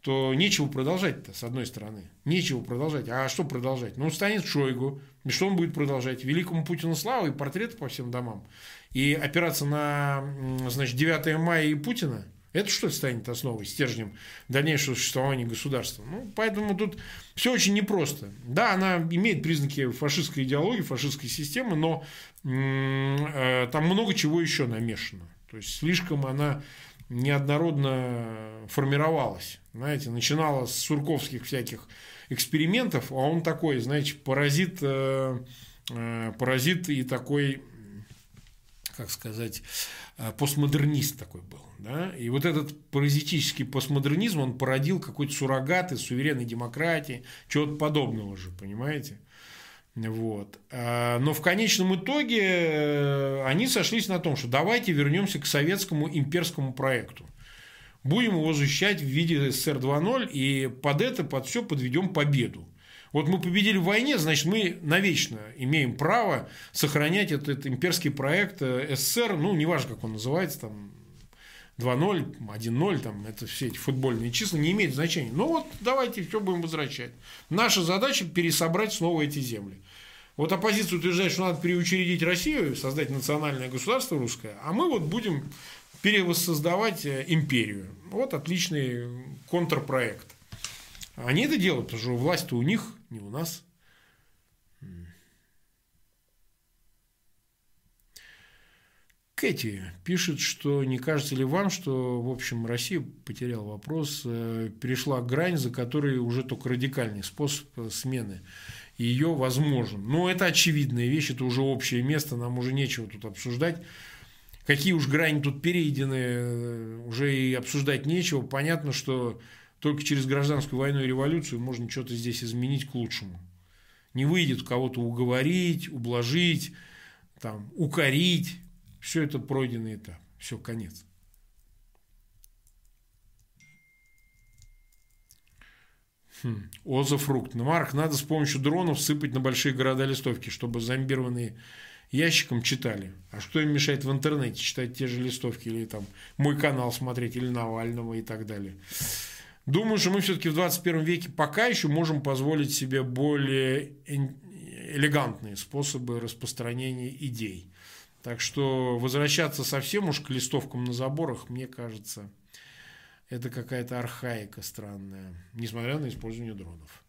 то нечего продолжать-то, с одной стороны. Нечего продолжать. А что продолжать? Ну, станет Шойгу. И что он будет продолжать? Великому Путину славу и портреты по всем домам. И опираться на, значит, 9 мая и Путина – это что станет основой, стержнем дальнейшего существования государства? Ну, поэтому тут все очень непросто. Да, она имеет признаки фашистской идеологии, фашистской системы, но э, там много чего еще намешано. То есть слишком она неоднородно формировалась. Знаете, начинала с сурковских всяких экспериментов, а он такой, знаете, паразит, э, э, паразит и такой, как сказать, э, постмодернист такой был. Да? И вот этот паразитический постмодернизм, он породил какой-то суррогат из суверенной демократии, чего-то подобного же, понимаете? Вот. А, но в конечном итоге э, они сошлись на том, что давайте вернемся к советскому имперскому проекту. Будем его защищать в виде СССР 2.0 и под это, под все подведем победу. Вот мы победили в войне, значит, мы навечно имеем право сохранять этот имперский проект э, СССР, ну, неважно, как он называется, там, 2-0, 1-0, там, это все эти футбольные числа не имеют значения. Ну вот давайте все будем возвращать. Наша задача пересобрать снова эти земли. Вот оппозиция утверждает, что надо переучредить Россию, создать национальное государство русское, а мы вот будем перевоссоздавать э, империю. Вот отличный контрпроект. Они это делают, потому что власть-то у них, не у нас. Кэти пишет, что не кажется ли вам, что, в общем, Россия потеряла вопрос, э, перешла грань, за которой уже только радикальный способ смены ее возможен. Но это очевидная вещь, это уже общее место, нам уже нечего тут обсуждать. Какие уж грани тут перейдены, э, уже и обсуждать нечего. Понятно, что только через гражданскую войну и революцию можно что-то здесь изменить к лучшему. Не выйдет кого-то уговорить, ублажить, там, укорить. Все это пройденный этап. Все, конец. Хм. Оза фрукт. Ну, Марк, надо с помощью дронов сыпать на большие города листовки, чтобы зомбированные ящиком читали. А что им мешает в интернете читать те же листовки или там мой канал смотреть, или Навального и так далее. Думаю, что мы все-таки в 21 веке пока еще можем позволить себе более элегантные способы распространения идей. Так что возвращаться совсем уж к листовкам на заборах, мне кажется, это какая-то архаика странная, несмотря на использование дронов.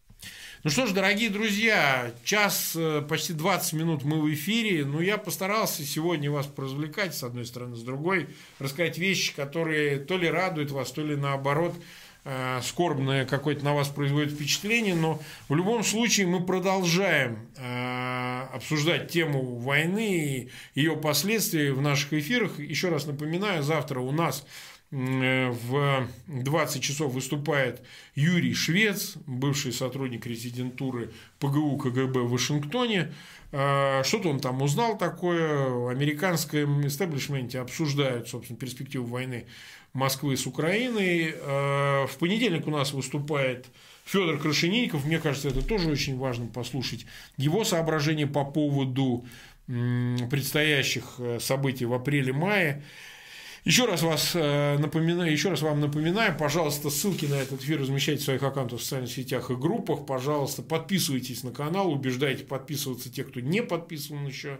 Ну что ж, дорогие друзья, час, э, почти 20 минут мы в эфире. Ну, я постарался сегодня вас поразвлекать, с одной стороны, с другой, рассказать вещи, которые то ли радуют вас, то ли наоборот – Э, скорбное какое-то на вас производит впечатление, но в любом случае мы продолжаем э, обсуждать тему войны и ее последствия в наших эфирах. Еще раз напоминаю, завтра у нас э, в 20 часов выступает Юрий Швец, бывший сотрудник резидентуры ПГУ КГБ в Вашингтоне. Что-то он там узнал такое. В американском истеблишменте обсуждают, собственно, перспективу войны Москвы с Украиной. Э, в понедельник у нас выступает Федор Крашенинников. Мне кажется, это тоже очень важно послушать его соображения по поводу предстоящих э, событий в апреле-мае. Еще раз, вас э, напоминаю, еще раз вам напоминаю, пожалуйста, ссылки на этот эфир размещайте в своих аккаунтах в социальных сетях и группах. Пожалуйста, подписывайтесь на канал, убеждайте подписываться тех, кто не подписан еще.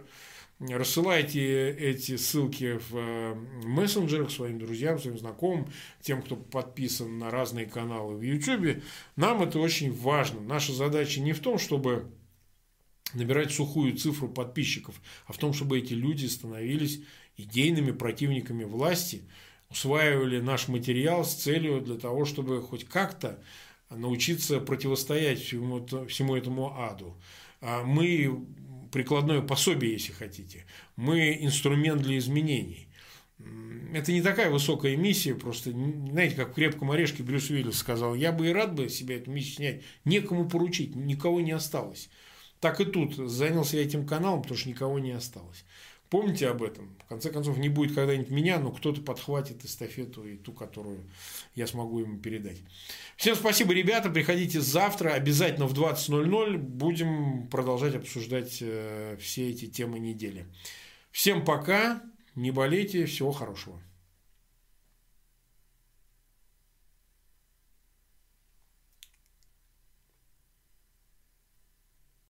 Рассылайте эти ссылки в э, мессенджерах своим друзьям, своим знакомым, тем, кто подписан на разные каналы в YouTube. Нам это очень важно. Наша задача не в том, чтобы набирать сухую цифру подписчиков, а в том, чтобы эти люди становились идейными противниками власти, усваивали наш материал с целью для того, чтобы хоть как-то научиться противостоять всему, всему этому аду. А мы прикладное пособие, если хотите. Мы инструмент для изменений. Это не такая высокая миссия, просто, знаете, как в «Крепком орешке» Брюс Уиллис сказал, я бы и рад бы себе эту миссию снять, некому поручить, никого не осталось. Так и тут занялся я этим каналом, потому что никого не осталось. Помните об этом. В конце концов, не будет когда-нибудь меня, но кто-то подхватит эстафету и ту, которую я смогу ему передать. Всем спасибо, ребята. Приходите завтра. Обязательно в 20.00 будем продолжать обсуждать э, все эти темы недели. Всем пока. Не болейте. Всего хорошего.